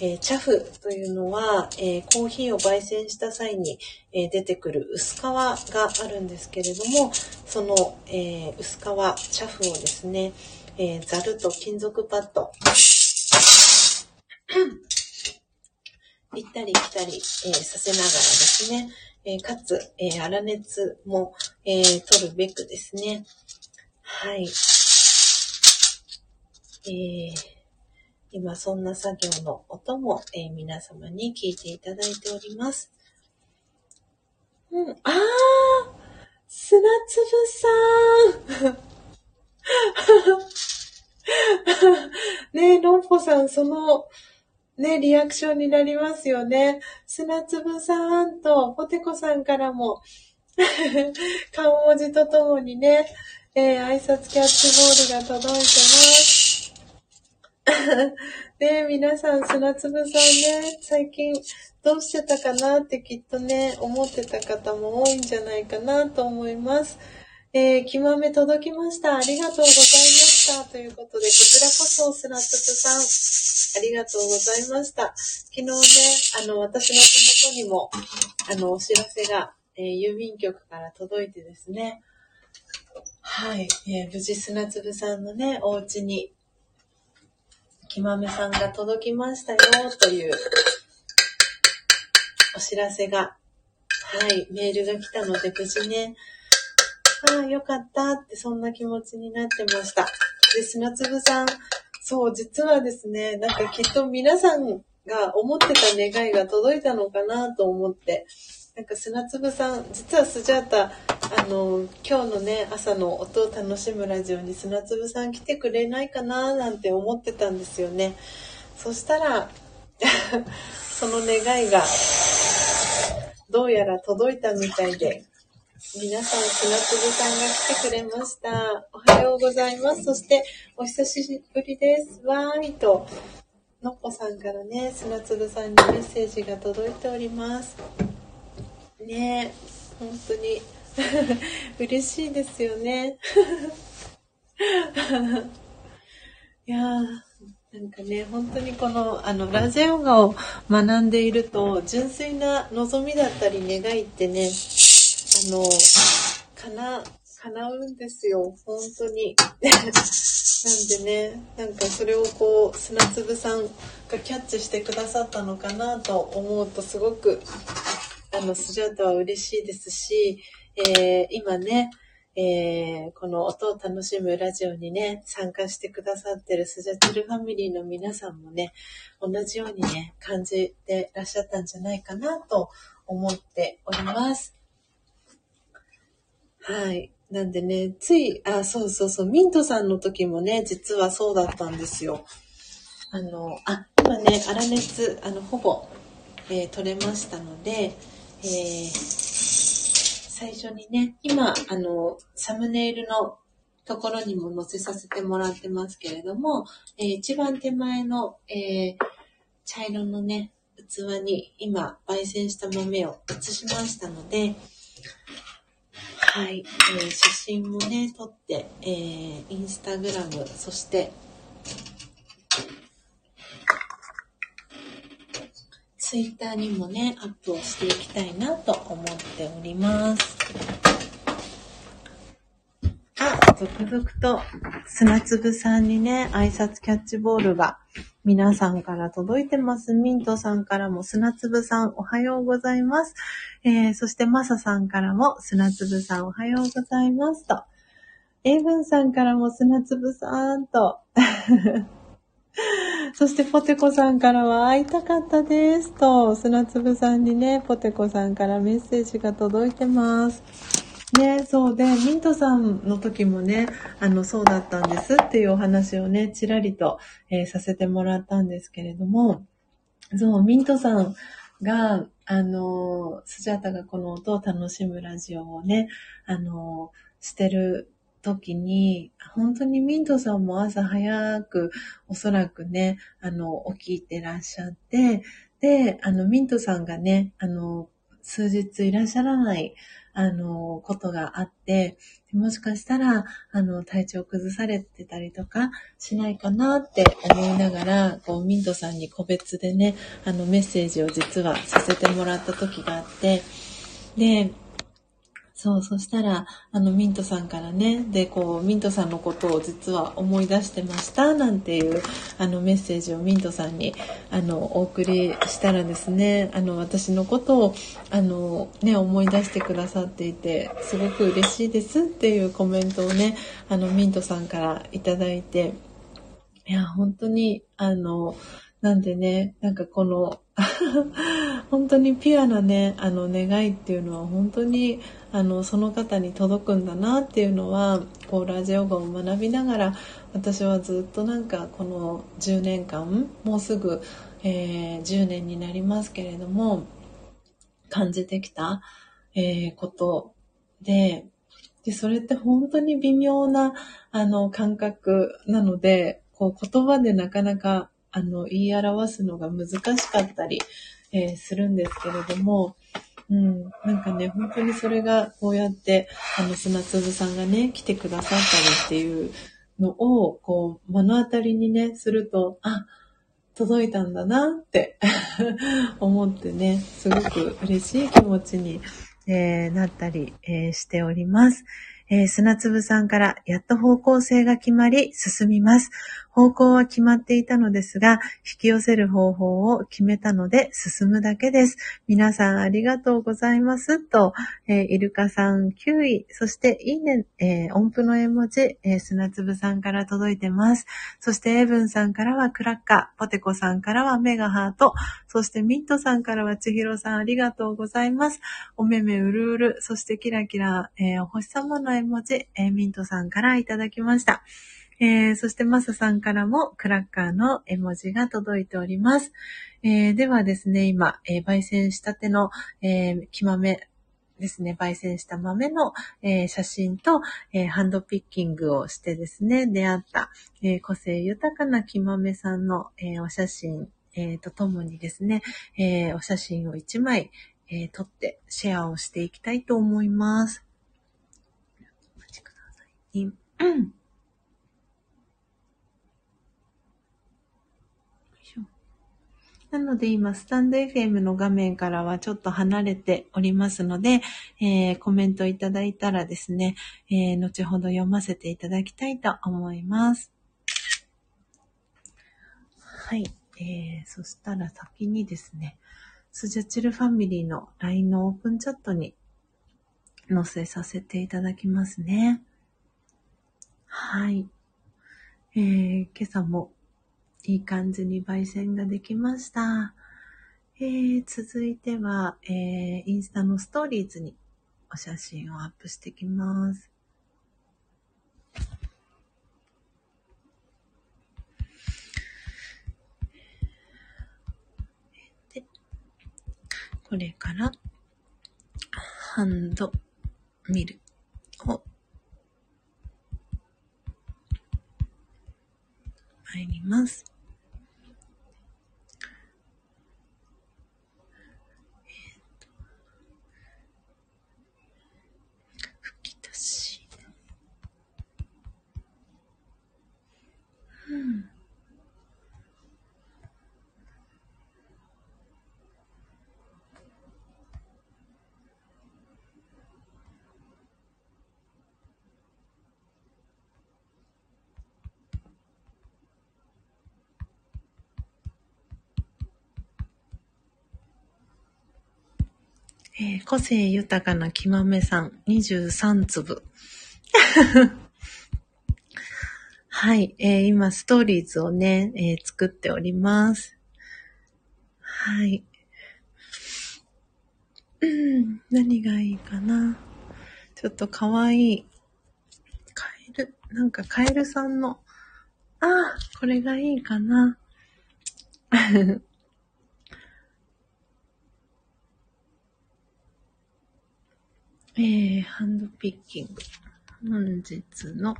えーチャフというのは、えーコーヒーを焙煎した際に、えー出てくる薄皮があるんですけれども、その、えー薄皮、チャフをですね、えーザルと金属パッド、行ったり来たり、えーさせながらですね、えーかつ、えー粗熱も、えー取るべくですね、はい。えー今そんな作業の音も、え皆様に聞いていただいております。うん、あー砂粒さん <laughs> ねえ、ロンポさん、その、ね、リアクションになりますよね。砂粒さんと、ポテコさんからも、<laughs> 顔文字とともにね、えー挨拶キャッチボールが届いてます。<laughs> ね皆さん、砂粒さんね、最近どうしてたかなってきっとね、思ってた方も多いんじゃないかなと思います。えー、きまめ届きました。ありがとうございますした。ということで、こちらこそ砂粒さん、ありがとうございました。昨日ね、あの、私の手元にも、あの、お知らせが、えー郵便局から届いてですね、はい、えー無事砂粒さんのね、お家に、きまめさんが届きましたよ、という、お知らせが、はい、メールが来たので、無事ね、ああ、よかったって、そんな気持ちになってました。で、砂粒さん、そう、実はですね、なんかきっと皆さんが思ってた願いが届いたのかなと思って、なんか砂粒さん、実はスジャータ、あの、今日のね、朝の音を楽しむラジオに砂粒さん来てくれないかななんて思ってたんですよね。そしたら、<laughs> その願いが、どうやら届いたみたいで、皆さん、砂粒さんが来てくれました。おはようございます。そして、お久しぶりです。わーいと、のっぽさんからね、砂粒さんにメッセージが届いております。ねえ、本当に <laughs> 嬉しいですよね。<laughs> いやー、なんかね、本当にこの、あの、ラジオガを学んでいると、純粋な望みだったり願いってね、あの、叶、叶うんですよ。本当に。<laughs> なんでね、なんかそれをこう、砂粒さんがキャッチしてくださったのかなと思うと、すごく、あの、スジャータは嬉しいですし、えー今ね、えーこの音を楽しむラジオにね、参加してくださってるスジャチルファミリーの皆さんもね、同じようにね、感じてらっしゃったんじゃないかなと思っております。はい。なんでね、つい、あ、そうそうそう、ミントさんの時もね、実はそうだったんですよ。あの、あ、今ね、粗熱、あの、ほぼ、えー取れましたので、えー最初にね、今、あの、サムネイルのところにも載せさせてもらってますけれども、えー一番手前の、えー茶色のね、器に今、焙煎した豆を移しましたので、はい、えー写真もね、撮って、えーインスタグラム、そして、ツイッターにもね、アップをしていきたいなと思っております。あ、続々と砂粒さんにね、挨拶キャッチボールが皆さんから届いてます。ミントさんからも砂粒さんおはようございます。えー、そしてマサさんからも砂粒さんおはようございますと。エイブンさんからも砂粒さんと。<laughs> そしてポテコさんからは会いたかったですと、砂粒さんにね、ポテコさんからメッセージが届いてます。ね、そうで、ミントさんの時もね、あの、そうだったんですっていうお話をね、ちらりと、えー、させてもらったんですけれども、そう、ミントさんが、あの、スジャタがこの音を楽しむラジオをね、あの、してる時に、本当にミントさんも朝早く、おそらくね、あの、起きてらっしゃって、で、あの、ミントさんがね、あの、数日いらっしゃらない、あの、ことがあって、もしかしたら、あの、体調崩されてたりとかしないかなって思いながら、こう、ミントさんに個別でね、あの、メッセージを実はさせてもらった時があって、で、そう、そしたら、あの、ミントさんからね、で、こう、ミントさんのことを実は思い出してました、なんていう、あの、メッセージをミントさんに、あの、お送りしたらですね、あの、私のことを、あの、ね、思い出してくださっていて、すごく嬉しいですっていうコメントをね、あの、ミントさんからいただいて、いや、本当に、あの、なんでね、なんかこの <laughs> 本当にピュアなね、あの願いっていうのは本当にあのその方に届くんだなっていうのは、こうラジオ語を学びながら、私はずっとなんかこの10年間、もうすぐ、えー、10年になりますけれども、感じてきた、えー、ことで、で、それって本当に微妙な、あの、感覚なので、こう、言葉でなかなかあの、言い表すのが難しかったり、えー、するんですけれども、うん、なんかね、本当にそれがこうやって、あの、砂粒さんがね、来てくださったりっていうのを、こう、目の当たりにね、すると、あ、届いたんだなって <laughs> 思ってね、すごく嬉しい気持ちに、えー、なったり、えー、しております。えー、砂粒さんからやっと方向性が決まり進みます。方向は決まっていたのですが、引き寄せる方法を決めたので進むだけです。皆さんありがとうございます。と、えー、イルカさん9位、そしていいね、えー、音符の絵文字、えー、砂粒さんから届いてます。そしてエブンさんからはクラッカー、ポテコさんからはメガハート、そしてミントさんからは千尋さんありがとうございます。おめめうるうる、そしてキラキラ、えー、お星様の絵文字、えー、ミントさんからいただきました。えー、そしてマサさんからもクラッカーの絵文字が届いております。えー、ではですね、今、えー、焙煎したての、えー、木豆ですね、焙煎した豆の、えー、写真と、えー、ハンドピッキングをしてですね、出会った、えー、個性豊かな木豆さんの、えお写真、えとともにですね、えお写真を1枚、え撮ってシェアをしていきたいと思います。お待ちください。うんなので今、スタンド FM の画面からはちょっと離れておりますので、えー、コメントいただいたらですね、えー、後ほど読ませていただきたいと思います。はい。えー、そしたら先にですね、スジャチルファミリーの LINE のオープンチャットに載せさせていただきますね。はい。えー、今朝もいい感じに焙煎ができました。えー、続いては、えー、インスタのストーリーズにお写真をアップしてきます。で、これから、ハンドミルを入ります。えー、個性豊かなきまめさん、23粒。<laughs> はい、えー、今、ストーリーズをね、えー、作っております。はい。うん、何がいいかな。ちょっとかわいい。カエル、なんかカエルさんの、ああ、これがいいかな。えー、ハンドピッキング。本日の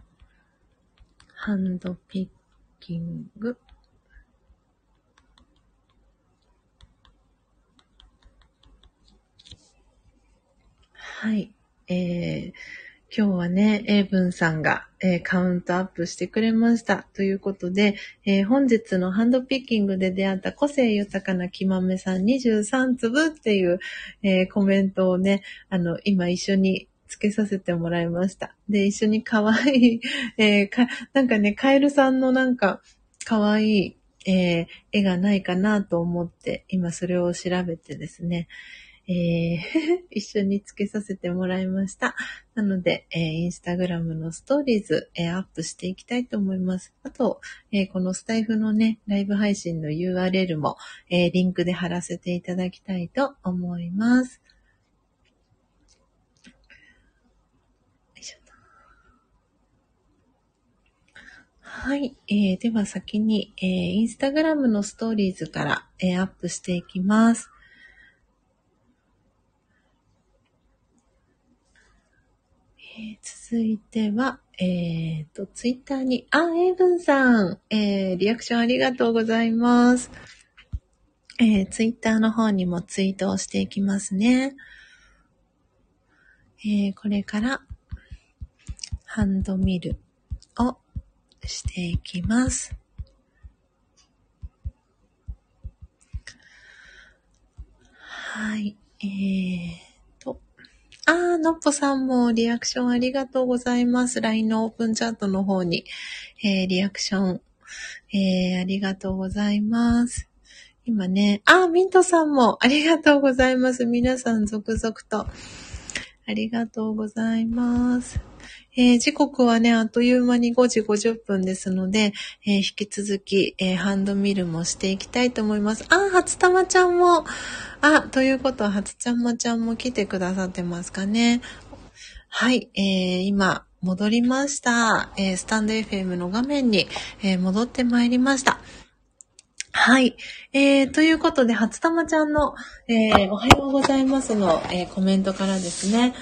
ハンドピッキング。はい。えー、今日はね、英文さんが、えー、カウントアップしてくれました。ということで、えー、本日のハンドピッキングで出会った個性豊かな木豆さん23粒っていう、えー、コメントをね、あの、今一緒につけさせてもらいました。で、一緒に可愛い、<laughs> え、か、なんかね、カエルさんのなんか、可愛い、え、絵がないかなと思って、今それを調べてですね、えー、<laughs> 一緒につけさせてもらいました。なので、えー、インスタグラムのストーリーズ、えー、アップしていきたいと思います。あと、えー、このスタイフのね、ライブ配信の URL も、えー、リンクで貼らせていただきたいと思います。はい。えー、では先に、えー、インスタグラムのストーリーズから、えー、アップしていきます。えー、続いては、えっ、ー、と、ツイッターに、あ、エイブンさん、えー、リアクションありがとうございます。えー、ツイッターの方にもツイートをしていきますね。えー、これから、ハンドミルをしていきます。はい。えーあー、のっぽさんもリアクションありがとうございます。LINE のオープンチャットの方に、えー、リアクション、えー、ありがとうございます。今ね、あー、ミントさんもありがとうございます。皆さん続々と。ありがとうございます。えー、時刻はね、あっという間に5時50分ですので、えー、引き続き、えー、ハンドミルもしていきたいと思います。あ、初玉ちゃんも、あ、ということは、初ちゃんまちゃんも来てくださってますかね。はい、えー、今、戻りました。え、スタンド FM の画面に、え、戻ってまいりました。はい。えー、ということで、初玉ちゃんの、えー、おはようございますの、えー、コメントからですね。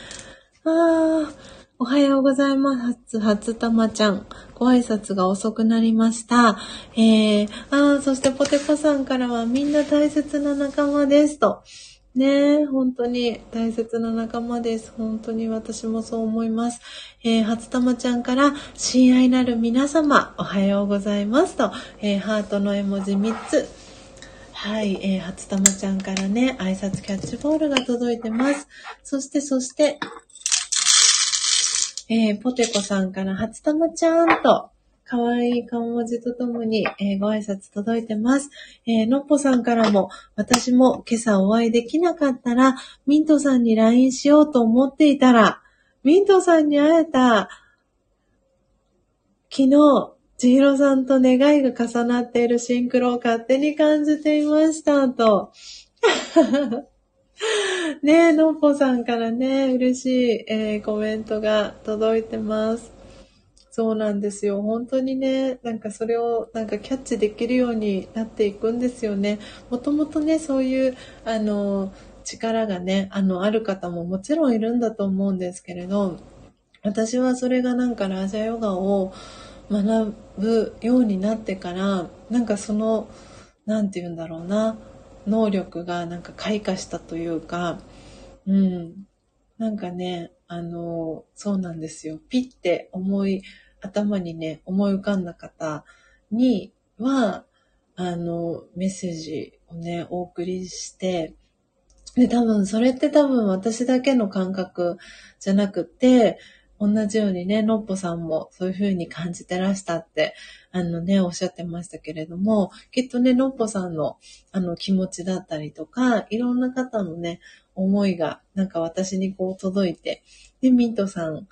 あー、おはようございます。初玉ちゃん。ご挨拶が遅くなりました。えー、あそしてポテコさんからはみんな大切な仲間ですと。ね本当に大切な仲間です。本当に私もそう思います。えー、初玉ちゃんから、親愛なる皆様、おはようございますと、えー、ハートの絵文字3つ。はい、えー、初玉ちゃんからね、挨拶キャッチボールが届いてます。そして、そして、えー、ポテコさんから初玉ちゃんと、かわいい顔文字とともに、えー、ご挨拶届いてます。えー、のっぽさんからも、私も今朝お会いできなかったら、ミントさんに LINE しようと思っていたら、ミントさんに会えた、昨日、千尋さんと願いが重なっているシンクロを勝手に感じていました、と。<laughs> ねえ、のっぽさんからね、嬉しい、えー、コメントが届いてます。そうなんですよ。本当にね、なんかそれをなんかキャッチできるようになっていくんですよね。もともとね、そういう、あの、力がね、あの、ある方ももちろんいるんだと思うんですけれど、私はそれがなんかラジャヨガを学ぶようになってから、なんかその、なんて言うんだろうな、能力がなんか開花したというか、うん。なんかね、あの、そうなんですよ。ピッて思い、頭にね、思い浮かんだ方には、あの、メッセージをね、お送りして、で、多分、それって多分私だけの感覚じゃなくて、同じようにね、のっぽさんもそういう風に感じてらしたって、あのね、おっしゃってましたけれども、きっとね、のっぽさんのあの気持ちだったりとか、いろんな方のね、思いがなんか私にこう届いて、で、ミントさん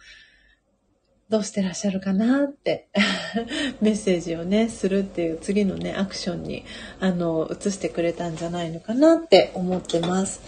どうしてらっしゃるかなって <laughs> メッセージをね、するっていう次のね、アクションに、あの、移してくれたんじゃないのかなって思ってます。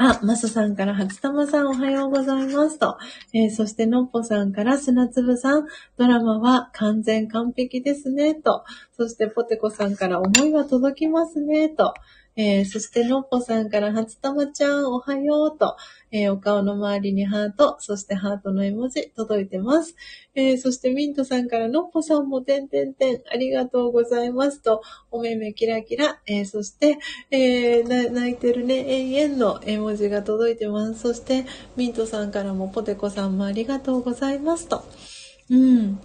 あ、マサさんから初玉さんおはようございますと。えー、そしてのっぽさんから砂粒さん、ドラマは完全完璧ですねと。そしてポテコさんから思いは届きますねと。えー、そして、のっぽさんから初玉ちゃん、おはようと、えー、お顔の周りにハート、そしてハートの絵文字届いてます。えー、そして、ミントさんからのっぽさんも、てんてんてん、ありがとうございますと、お目目キラキラ、えそして、え泣いてるね、永遠の絵文字が届いてます。そして、ミントさんからも、ポテコさんもありがとうございますと。うん。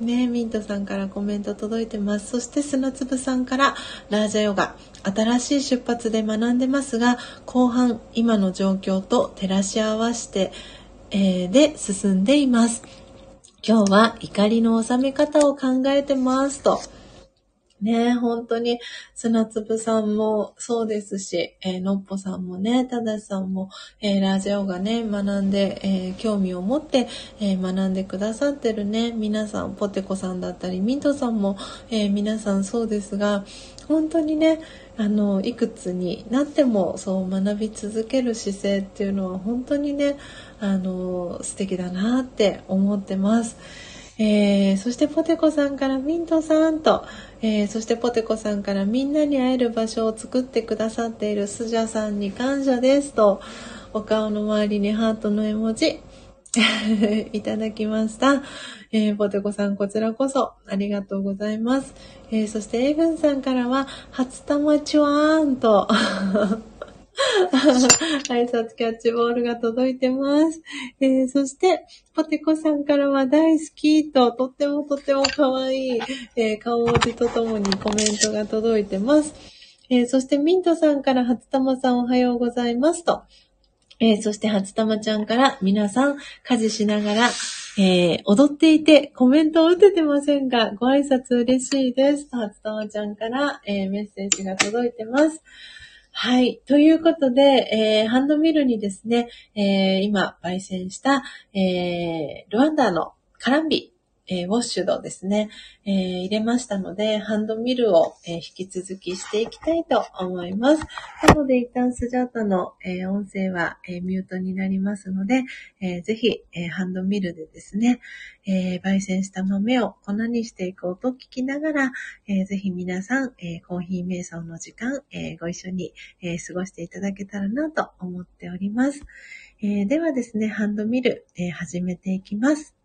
ねミントさんからコメント届いてます。そして砂粒さんからラージャヨガ。新しい出発で学んでますが、後半今の状況と照らし合わせて、えー、で進んでいます。今日は怒りの収め方を考えてますと。ね本当に、砂粒さんもそうですし、えー、のっぽさんもね、ただしさんも、えー、ラジオがね、学んで、えー、興味を持って、え、学んでくださってるね、皆さん、ポテコさんだったり、ミントさんも、え、皆さんそうですが、本当にね、あの、いくつになっても、そう学び続ける姿勢っていうのは、本当にね、あの、素敵だなって思ってます。えー、そしてポテコさんからミントさんと、えー、そしてポテコさんからみんなに会える場所を作ってくださっているスジャさんに感謝ですと、お顔の周りにハートの絵文字 <laughs> いただきました。えー、ポテコさん、こちらこそありがとうございます。えー、そして、エイブンさんからは、初玉チュワーンと <laughs> 挨拶キャッチボールが届いてます。えー、そして、ポテコさんからは大好きと、とってもとっても可愛い、えー、顔文字とともにコメントが届いてます。えー、そして、ミントさんから初玉さんおはようございますと。えー、そして、初玉ちゃんから皆さん家事しながら、えー、踊っていてコメントを打ててませんが、ご挨拶嬉しいです。初玉ちゃんから、えー、メッセージが届いてます。はい。ということで、えー、ハンドミルにですね、えー、今、焙煎した、えー、ルワンダのカランビえー、ウォッシュドですね、えー、入れましたので、ハンドミルを、えー、引き続きしていきたいと思います。なので、一旦スジャータの、え音声は、えミュートになりますので、えぜひ、えハンドミルでですね、え焙煎した豆を粉にしていこうと聞きながら、えぜひ皆さん、えコーヒー瞑想の時間、えご一緒に、え過ごしていただけたらなと思っております。えではですね、ハンドミル、え始めていきます。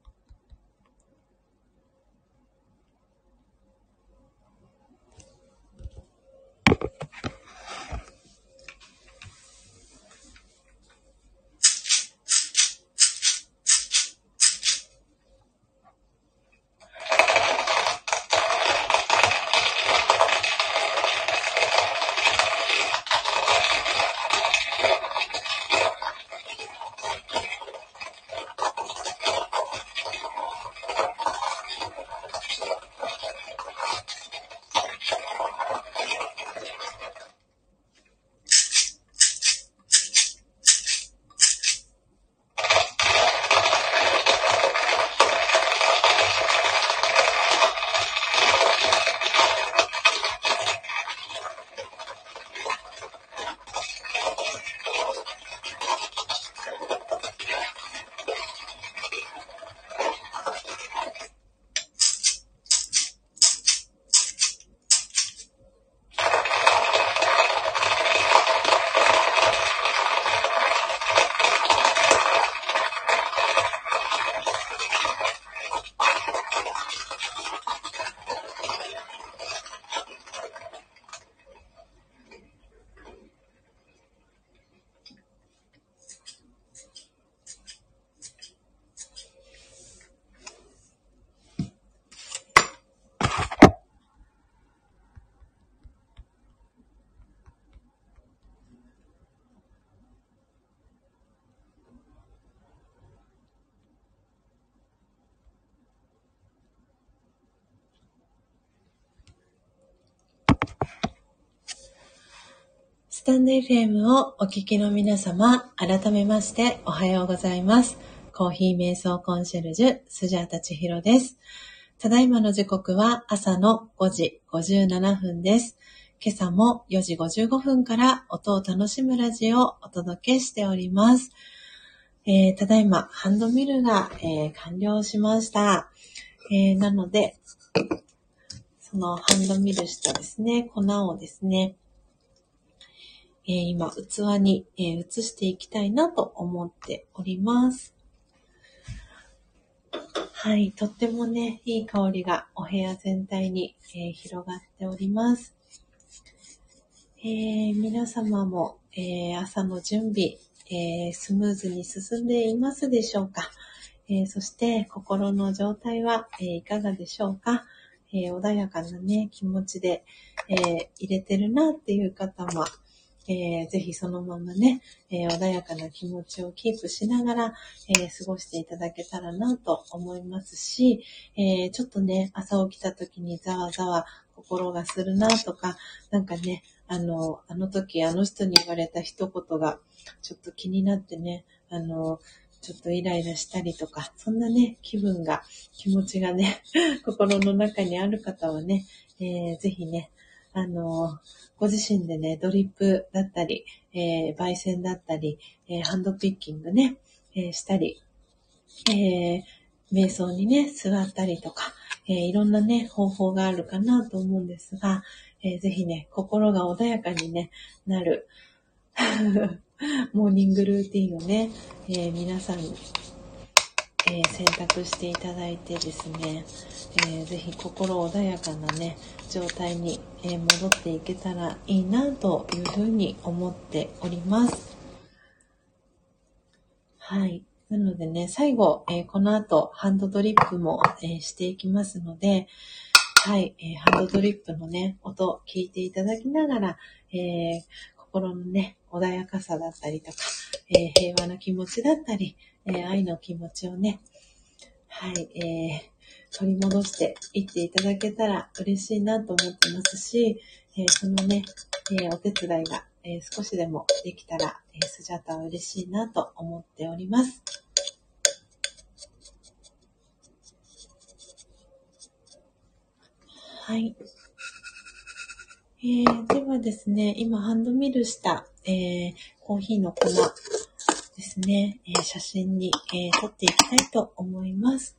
タンド FM をお聞きの皆様、改めましておはようございます。コーヒー瞑想コンシェルジュ、スジャータチヒロです。ただいまの時刻は朝の5時57分です。今朝も4時55分から音を楽しむラジオをお届けしております。えー、ただいまハンドミルが、えー、完了しました。えー、なので、そのハンドミルしたですね、粉をですね、え今、器に、え移していきたいなと思っております。はい、とってもね、いい香りがお部屋全体に、え、広がっております。えー、皆様も、えー、朝の準備、えスムーズに進んでいますでしょうか、えそして心の状態は、えいかがでしょうか、え穏やかなね、気持ちで、え入れてるなっていう方も、えー、ぜひそのままね、えー、穏やかな気持ちをキープしながら、えー、過ごしていただけたらなと思いますし、えちょっとね、朝起きた時にざわざわ心がするなとか、なんかね、あの、あの時あの人に言われた一言がちょっと気になってね、あの、ちょっとイライラしたりとか、そんなね、気分が、気持ちがね、<laughs> 心の中にある方はね、えー、ぜひね、あの、ご自身でね、ドリップだったり、えー、焙煎だったり、えー、ハンドピッキングね、えー、したり、え、瞑想にね、座ったりとか、え、いろんなね、方法があるかなと思うんですが、えー、ぜひね、心が穏やかにね、なる、<laughs> モーニングルーティンをね、え、皆さんえー、選択していただいてですね、えー、ぜひ心穏やかなね、状態に、えー、戻っていけたらいいなというふうに思っております。はい。なのでね、最後、えー、この後、ハンドドリップも、え、していきますので、はい、え、ハンドドリップのね、音聞いていただきながら、え心のね、穏やかさだったりとか、え平和な気持ちだったり、えー、愛の気持ちをね、はい、えー、取り戻していっていただけたら嬉しいなと思ってますし、えー、そのね、えお手伝いが、え少しでもできたら、えスジャタは嬉しいなと思っております。はい。えー、ではですね、今ハンドミルした、えー、コーヒーの粉ですね、えー、写真に、えー、撮っていきたいと思います。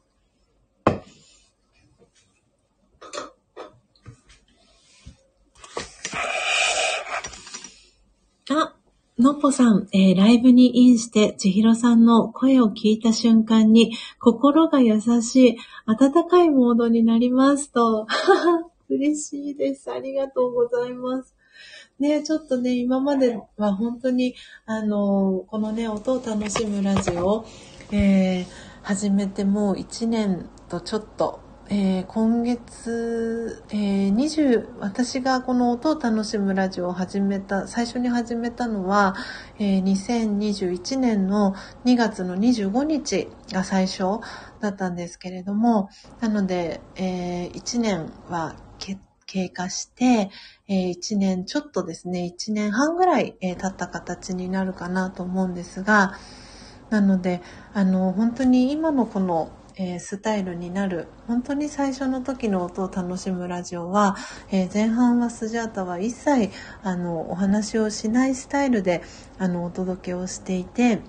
あ、のっぽさん、えー、ライブにインして、ちひろさんの声を聞いた瞬間に、心が優しい、温かいモードになりますと。<laughs> 嬉しいです。ありがとうございます。ね、ちょっとね、今までは本当に、あの、このね、音を楽しむラジオ、えー、始めてもう1年とちょっと、えー、今月、えー、20、私がこの音を楽しむラジオを始めた、最初に始めたのは、えー、2021年の2月の25日が最初だったんですけれども、なので、えー、1年は経過して、えー、1年ちょっとですね、1年半ぐらい、えー、経った形になるかなと思うんですが、なので、あの、本当に今のこの、えー、スタイルになる、本当に最初の時の音を楽しむラジオは、えー、前半はスジャータは一切、あの、お話をしないスタイルで、あの、お届けをしていて、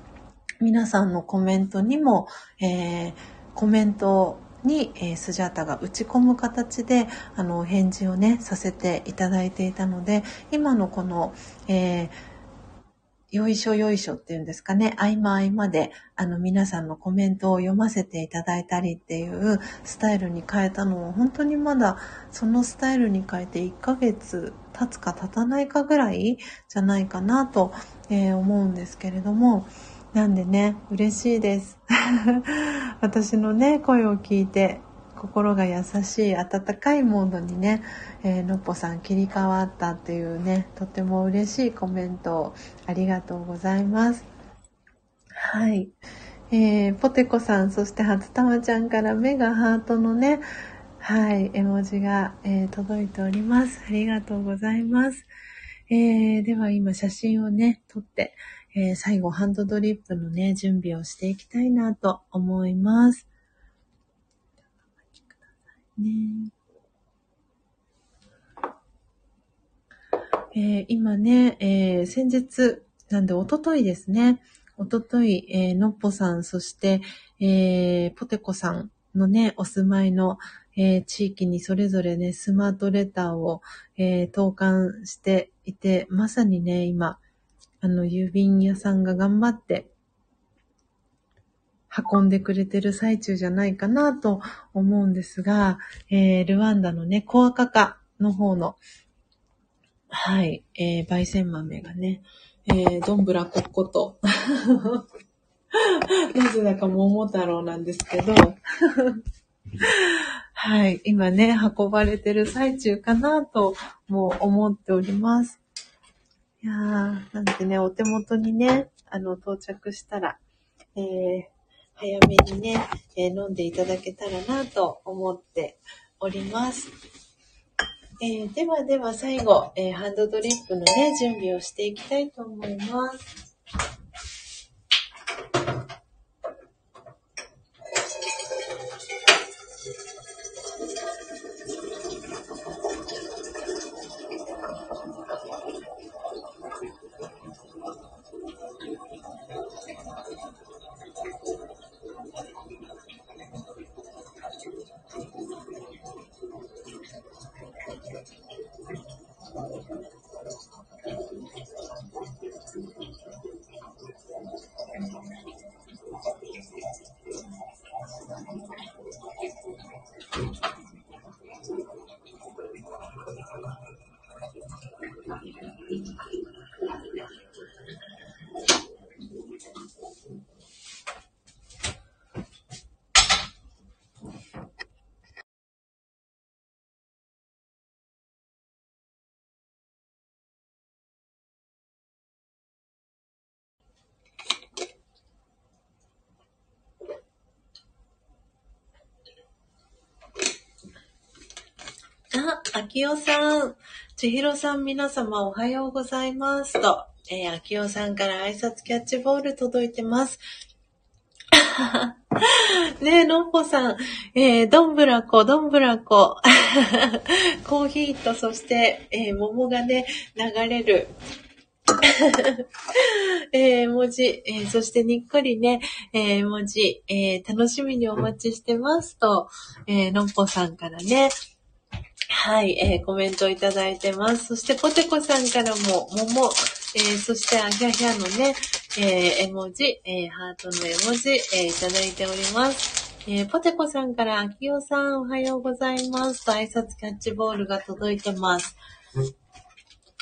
皆さんのコメントにも、えー、コメントに、えー、スジャータが打ち込む形であの返事をねさせていただいていたので今のこの、えーよいしょよいしょっていうんですかね、合間合間で、あの、皆さんのコメントを読ませていただいたりっていうスタイルに変えたのは、本当にまだ、そのスタイルに変えて1ヶ月経つか経たないかぐらいじゃないかなと、えー、思うんですけれども、なんでね、嬉しいです。<laughs> 私のね、声を聞いて、心が優しい、温かいモードにね、えー、のっぽさん切り替わったっていうね、とても嬉しいコメントをありがとうございます。はい。えー、ポテコさん、そして初玉ちゃんから目がハートのね、はい、絵文字が、えー、届いております。ありがとうございます。えー、では今写真をね、撮って、えー、最後ハンドドリップのね、準備をしていきたいなと思います。ねえー、今ね、えー、先日、なんで、おとといですね。おととい、えー、のっぽさん、そして、えー、ポテコさんのね、お住まいの、えー、地域にそれぞれね、スマートレターを、えー、投函していて、まさにね、今、あの、郵便屋さんが頑張って運んでくれてる最中じゃないかなと思うんですが、えー、ルワンダのね、コアカカの方の、はい、えー、焙煎豆がね、えー、どんぶらこっこと、<laughs> なぜだか桃太郎なんですけど、はい、今ね、運ばれてる最中かなと、もう思っております。いやー、なんてね、お手元にね、あの、到着したら、えー、早めにね、えー、飲んでいただけたらなと思っております。えー、ではでは最後、えー、ハンドドリップのね、準備をしていきたいと思います。あ、秋代さん、千尋さん皆様おはようございます。と、えー、秋代さんから挨拶キャッチボール届いてます。<laughs> ねえ、のっぽさん、えー、どんぶらこ、どんぶらこ。<laughs> コーヒーと、そして、えー、桃がね、流れる。<laughs> えー、文字、えー、そしてにっこりね、えー、文字、えー、楽しみにお待ちしてます。と、えー、のっぽさんからね、はい、えー、コメントいただいてます。そして、ポテコさんからも、桃、えー、そして、アギャヒャのね、えー、絵文字、えー、ハートの絵文字、えー、いただいております。えー、ポテコさんから、アキオさん、おはようございます。と挨拶キャッチボールが届いてます。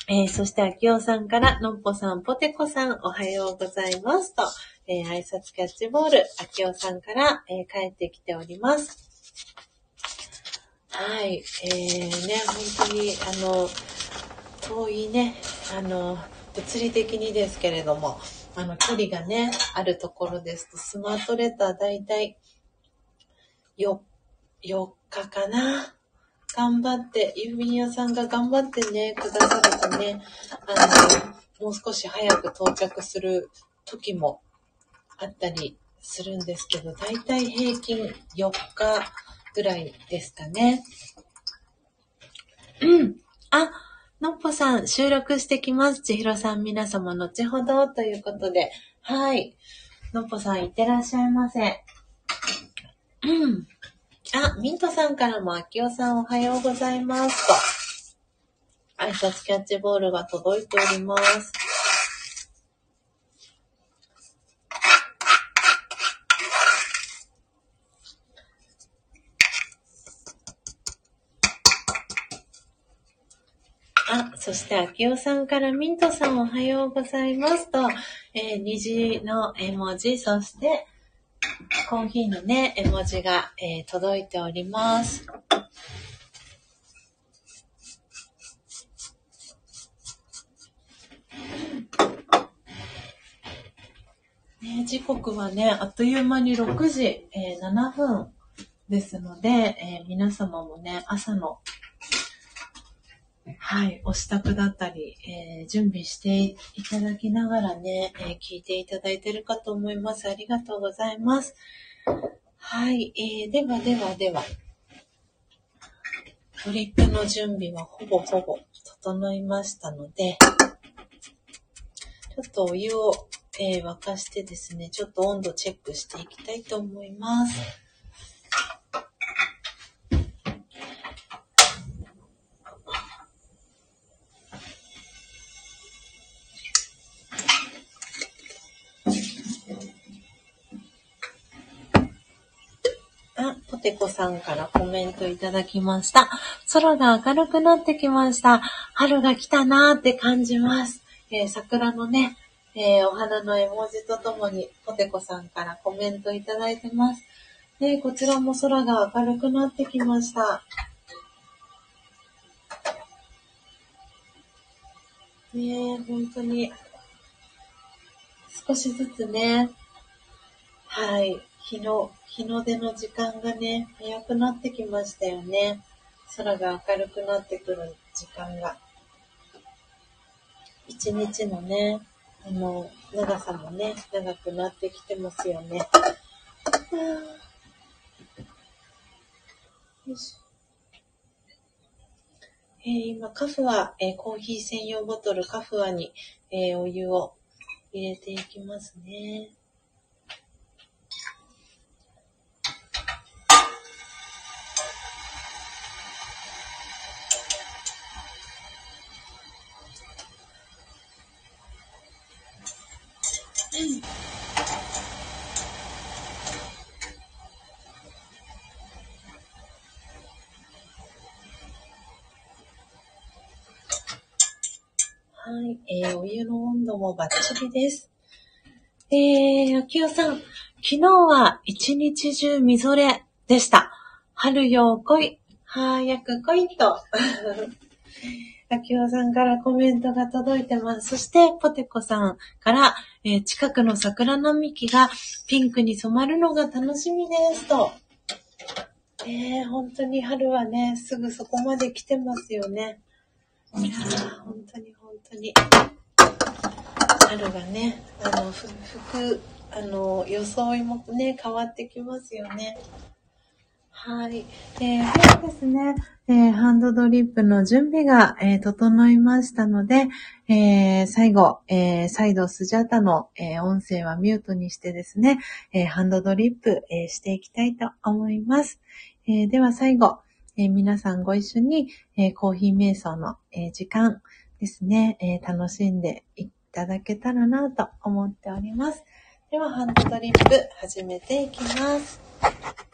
えー、そして、アキオさんから、のっぽさん、ポテコさん、おはようございます。と、えー、挨拶キャッチボール、アキオさんから、えー、帰ってきております。はい、えー、ね、本当に、あの、遠いね、あの、物理的にですけれども、あの、距離がね、あるところですと、スマートレターだいたい4、4日かな。頑張って、郵便屋さんが頑張ってね、くださるとね、あの、もう少し早く到着する時もあったりするんですけど、だいたい平均4日ぐらいですかね。うん。あ、のっぽさん、収録してきます。ちひろさん、皆様、後ほど、ということで。はい。のっぽさん、いってらっしゃいませ。うん。あ、ミントさんからも、あきおさん、おはようございます。と。挨拶キャッチボールが届いております。あ、そして、秋代さんからミントさんおはようございますと、えー、虹の絵文字、そして、コーヒーのね、絵文字が、えー、届いております。ね、時刻はね、あっという間に6時、えー、7分ですので、えー、皆様もね、朝のはい、お支度だったり、えー、準備していただきながらね、えー、聞いていただいてるかと思います。ありがとうございます。はい、えー、ではではでは、トリップの準備はほぼほぼ整いましたので、ちょっとお湯を、えー、沸かしてですね、ちょっと温度チェックしていきたいと思います。てこさんからコメントいただきました。空が明るくなってきました。春が来たなーって感じます。えー、桜のね、えー、お花の絵文字とともに、ポテコさんからコメントいただいてます。で、こちらも空が明るくなってきました。ねえ、本当に、少しずつね、はい、日の、日の出の時間がね、早くなってきましたよね。空が明るくなってくる時間が。一日のね、あの、長さもね、長くなってきてますよね。よ。えー、今、カフア、えー、コーヒー専用ボトルカフアに、えー、お湯を入れていきますね。はい、えー、お湯の温度もバッチリです。えー、秋代さん、昨日は一日中みぞれでした。春よ来い、早く来いと。<laughs> 秋代さんからコメントが届いてます。そして、ポテコさんから、えー、近くの桜並木がピンクに染まるのが楽しみですと。えー、本当に春はね、すぐそこまで来てますよね。いや、本当に本当に。春がね、あの、服、あの、装いもね、変わってきますよね。はい。えー、そうですね。えー、ハンドドリップの準備が、えー、整いましたので、えー、最後、えー、再度スジャタの、えー、音声はミュートにしてですね、えー、ハンドドリップ、えー、していきたいと思います。えー、では最後、えー、皆さんご一緒に、えー、コーヒー瞑想の、えー、時間ですね、えー、楽しんでいただけたらなと思っております。では、ハンドドリップ始めていきます。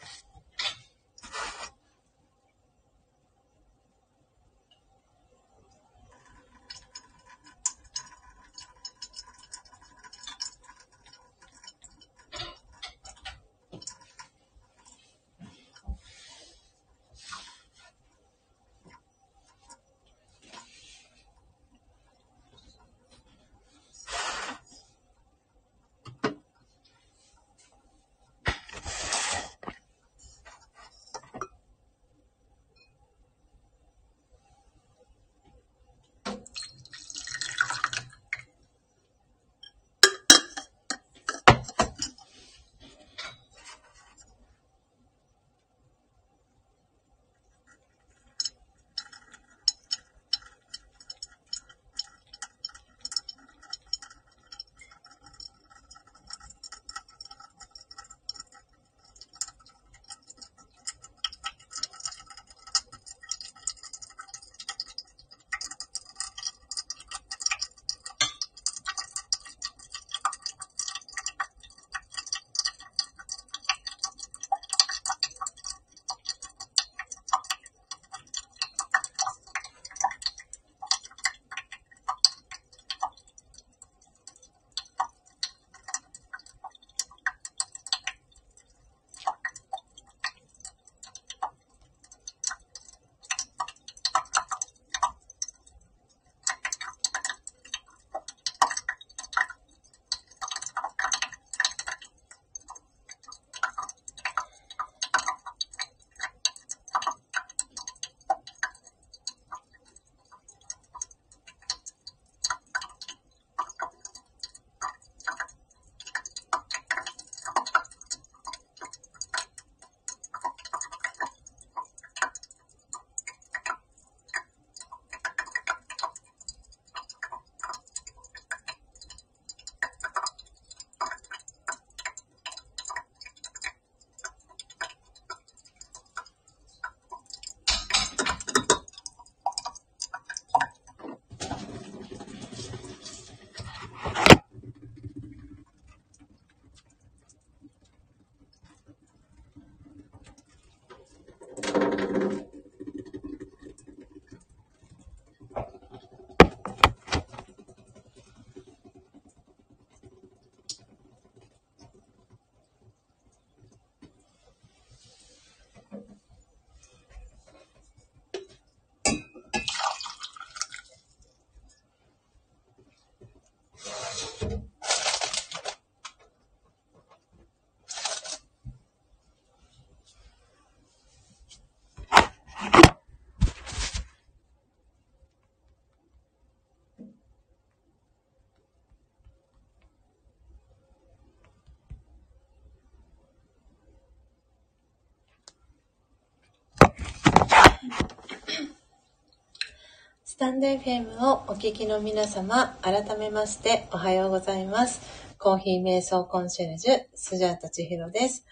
タンド FM をお聞きの皆様、改めましておはようございます。コーヒー瞑想コンシェルジュ、スジャータチヒロです。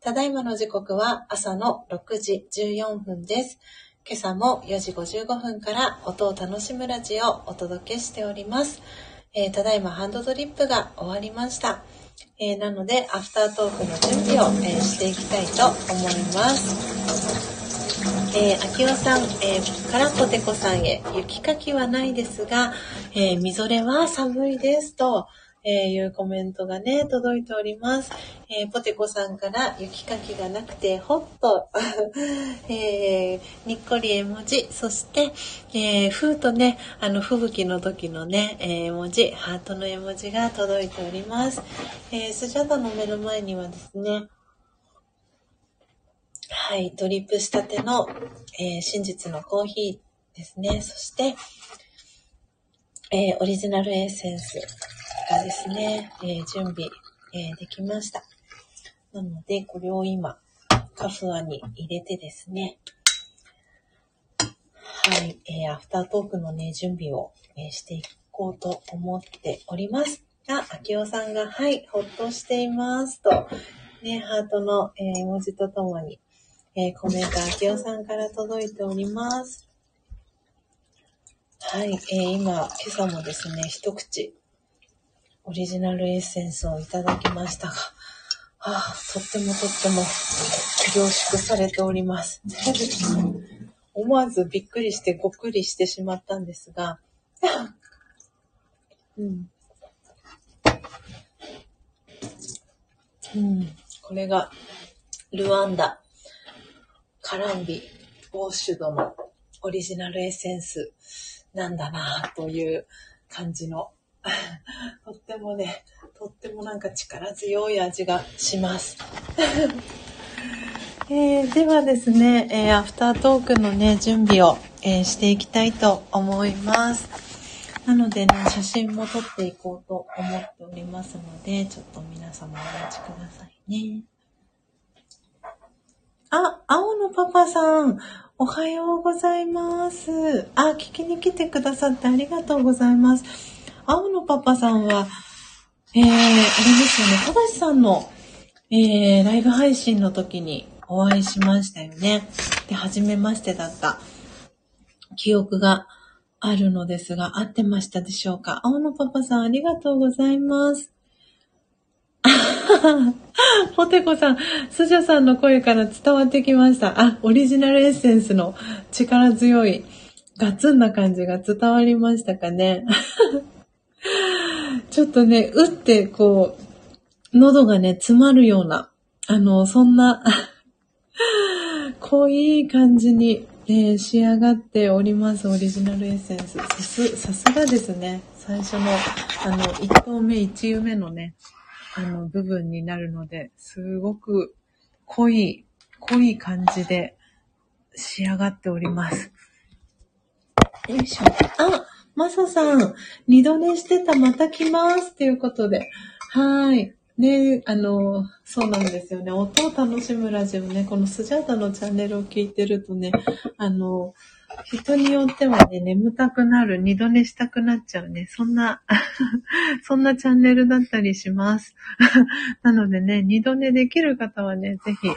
ただいまの時刻は朝の6時14分です。今朝も4時55分から音を楽しむラジオをお届けしております。えーただいまハンドドリップが終わりました。えーなので、アフタートークの準備を、えーしていきたいと思います。えー、秋尾さん、えー、からこてこさんへ、雪かきはないですが、えーみぞれは寒いですと、えーいうコメントがね、届いております。えーポテコさんから雪かきがなくて、ほっと、<laughs> えーにっこり絵文字、そして、えー、ふーとね、あの、吹雪の時のね、えー絵文字、ハートの絵文字が届いております。えースジャタの目の前にはですね、はい、ドリップしたての、えー真実のコーヒーですね。そして、えーオリジナルエッセンスがですね、えー準備、えーできました。なので、これを今、カフアに入れてですね、はい、えーアフタートークのね、準備を、えしていこうと思っております。が、秋尾さんが、はい、ほっとしていますと、ね、ハートの、えー絵文字とともに、えーコメント、秋尾さんから届いております。はい、えー今、今朝もですね、一口、オリジナルエッセンスをいただきましたが、ああ、とってもとっても凝縮されております。<laughs> 思わずびっくりしてごっくりしてしまったんですが、<laughs> うん。うん、これが、ルワンダ、カランビ、ウォッシュドのオリジナルエッセンスなんだなという感じの、<laughs> とってもね、とってもなんか力強い味がします。<laughs> えーではですね、えーアフタートークのね、準備を、えーしていきたいと思います。なのでね、写真も撮っていこうと思っておりますので、ちょっと皆様お待ちくださいね。あ、青のパパさん、おはようございます。あ、聞きに来てくださってありがとうございます。青のパパさんは、えー、あれですよね、ただしさんの、えー、ライブ配信の時にお会いしましたよね。で、初めましてだった記憶があるのですが、合ってましたでしょうか？青のパパさん、ありがとうございます。ポテコさん、スジャさんの声から伝わってきました。あ、オリジナルエッセンスの力強い、ガツンな感じが伝わりましたかね。<laughs> ちょっとね、うってこう、喉がね、詰まるような、あの、そんな、<laughs> 濃い感じに、え仕上がっております、オリジナルエッセンス。さす、さすがですね。最初の、あの、一投目、一湯目のね、あの、部分になるので、すごく濃い、濃い感じで仕上がっております。よいしょ。あ、マサさん、二度寝してた、また来ます。ということで。はい。ね、あの、そうなんですよね。音を楽しむラジオね、このスジャータのチャンネルを聞いてるとね、あの、人によってはね、眠たくなる、二度寝したくなっちゃうね。そんな、<laughs> そんなチャンネルだったりします。<laughs> なのでね、二度寝できる方はね、ぜひ、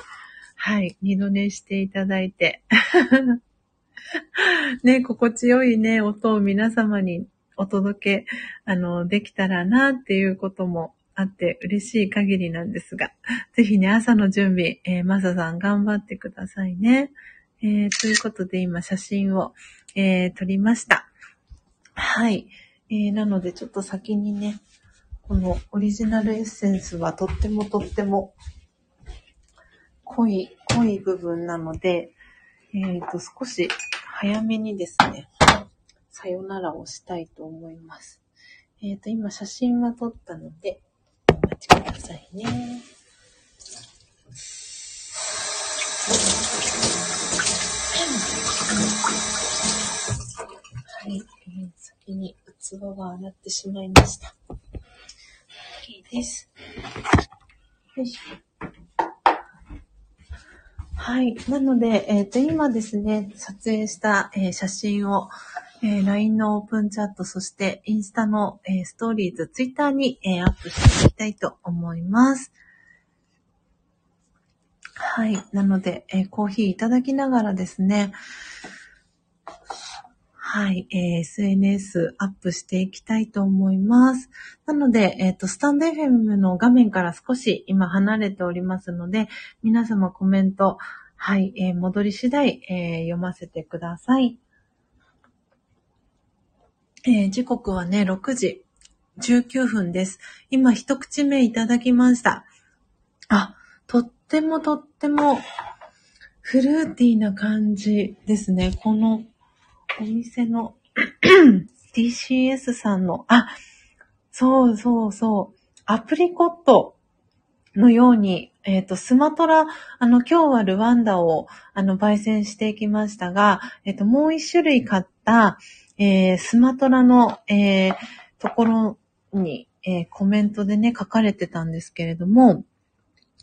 はい、二度寝していただいて、<laughs> ね、心地よいね、音を皆様にお届け、あの、できたらなっていうこともあって嬉しい限りなんですが、ぜひね、朝の準備、えー、マサさん頑張ってくださいね。えー、ということで今写真を、えー撮りました。はい。えー、なのでちょっと先にね、このオリジナルエッセンスはとってもとっても濃い、濃い部分なので、えっ、と、少し早めにですね、さよならをしたいと思います。えっ、と、今写真は撮ったので、お待ちくださいね。はい、えー先に器が洗ってしまいました。OK です。よいしょ。はい。なので、えっ、と、今ですね、撮影した、えー写真を、えー LINE のオープンチャット、そしてインスタの、えーストーリーズ、ツイッターに、えーアップしていきたいと思います。はい。なので、えーコーヒーいただきながらですね、はい、えー SNS アップしていきたいと思います。なので、えっ、と、スタンド FM の画面から少し今離れておりますので、皆様コメント、はい、えー戻り次第、えー読ませてください。えー時刻はね、6時19分です。今一口目いただきました。あ、とっってもとってもフルーティーな感じですね。このお店の <clears throat> DCS さんの、あ、そうそうそう、アプリコットのように、えっ、と、スマトラ、あの、今日はルワンダを、あの、焙煎していきましたが、えっ、と、もう一種類買った、えースマトラの、えーところに、えーコメントでね、書かれてたんですけれども、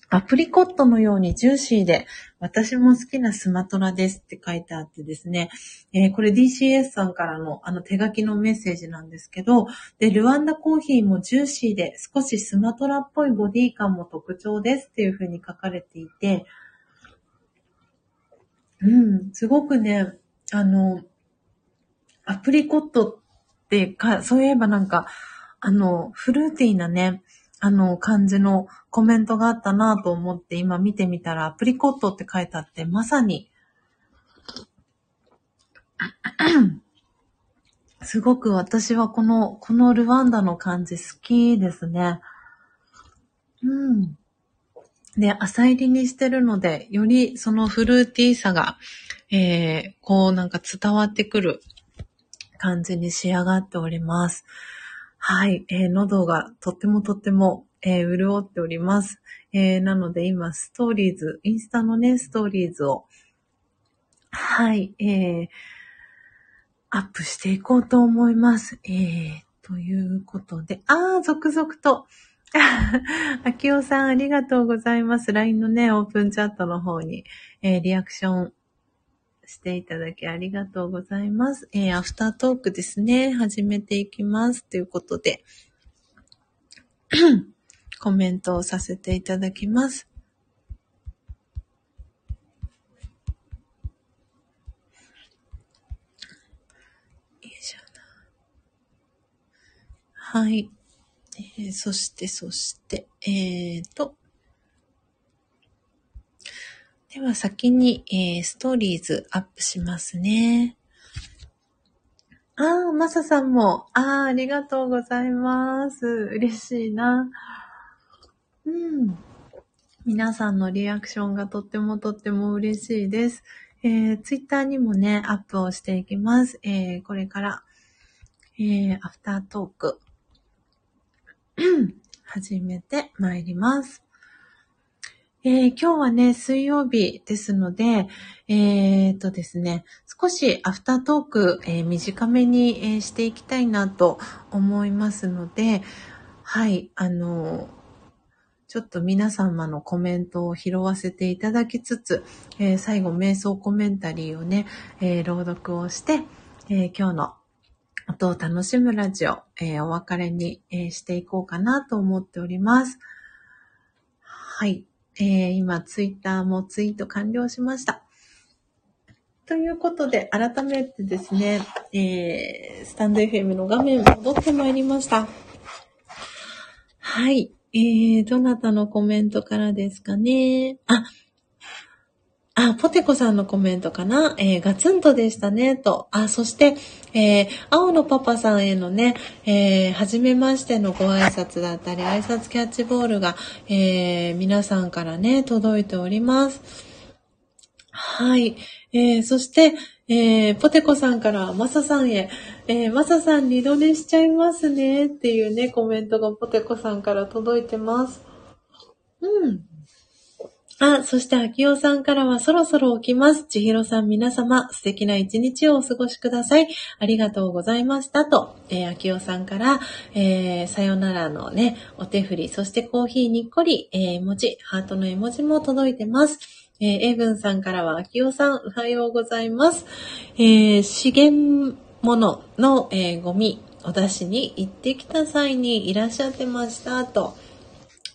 アプリコットのようにジューシーで、私も好きなスマトラですって書いてあってですね、えーこれ DCS さんからのあの手書きのメッセージなんですけど、で、ルワンダコーヒーもジューシーで少しスマトラっぽいボディ感も特徴ですっていう風に書かれていて、うん、すごくね、あの、アプリコットってか、そういえばなんか、あの、フルーティーなね、あの、感じのコメントがあったなと思って今見てみたら、アプリコットって書いてあって、まさに、<clears throat> すごく私はこの、このルワンダの感じ好きですね。うん。で、浅入りにしてるので、よりそのフルーティーさが、えー、こうなんか伝わってくる感じに仕上がっております。はい、えー喉がとってもとっても、えー潤っております。えーなので今、ストーリーズ、インスタのね、ストーリーズを、はい、えーアップしていこうと思います。えー、ということで、あー、続々と、あきおさんありがとうございます。LINE のね、オープンチャットの方に、えーリアクションしていただきありがとうございます。えーアフタートークですね、始めていきます。ということで、<coughs> コメントをさせていただきます。よいしょはい。えーそして、そして、えーと、では先に、えーストーリーズアップしますね。あー、まささんも、あー、ありがとうございます。嬉しいな。うん。皆さんのリアクションがとってもとっても嬉しいです。えー、ツイッターにもね、アップをしていきます。えー、これから、えー、アフタートーク、始めてまいります。えー今日はね、水曜日ですので、えー、とですね、少しアフタートーク、えー短めに、えしていきたいなと思いますので、はい、あのちょっと皆様のコメントを拾わせていただきつつ、えー最後、瞑想コメンタリーをね、えー朗読をして、えー今日の音を楽しむラジオ、えお別れに、えしていこうかなと思っております。はい。えー今、ツイッターもツイート完了しました。ということで、改めてですね、えースタンド FM の画面戻ってまいりました。はい。えー、どなたのコメントからですかね？あ、あ、ポテコさんのコメントかな？えー、ガツンとでしたね、と。あ、そして、えー、青のパパさんへのね、えー、はじめましてのご挨拶だったり、挨拶キャッチボールが、えー、皆さんからね、届いております。はい。えー、そして、えー、ポテコさんからマサさんへ、えー、マサさん二度寝しちゃいますねっていうね、コメントがポテコさんから届いてます。うん。あ、そして、秋代さんからはそろそろ起きます。千尋さん皆様、素敵な一日をお過ごしください。ありがとうございました。と、えー、秋代さんから、えー、さよならのね、お手振り、そしてコーヒーにっこり、えー、文字、ハートの絵文字も届いてます。えー、エブンさんからは、秋代さん、おはようございます。えー、資源物の、えー、ゴミ、お出しに行ってきた際にいらっしゃってました。と、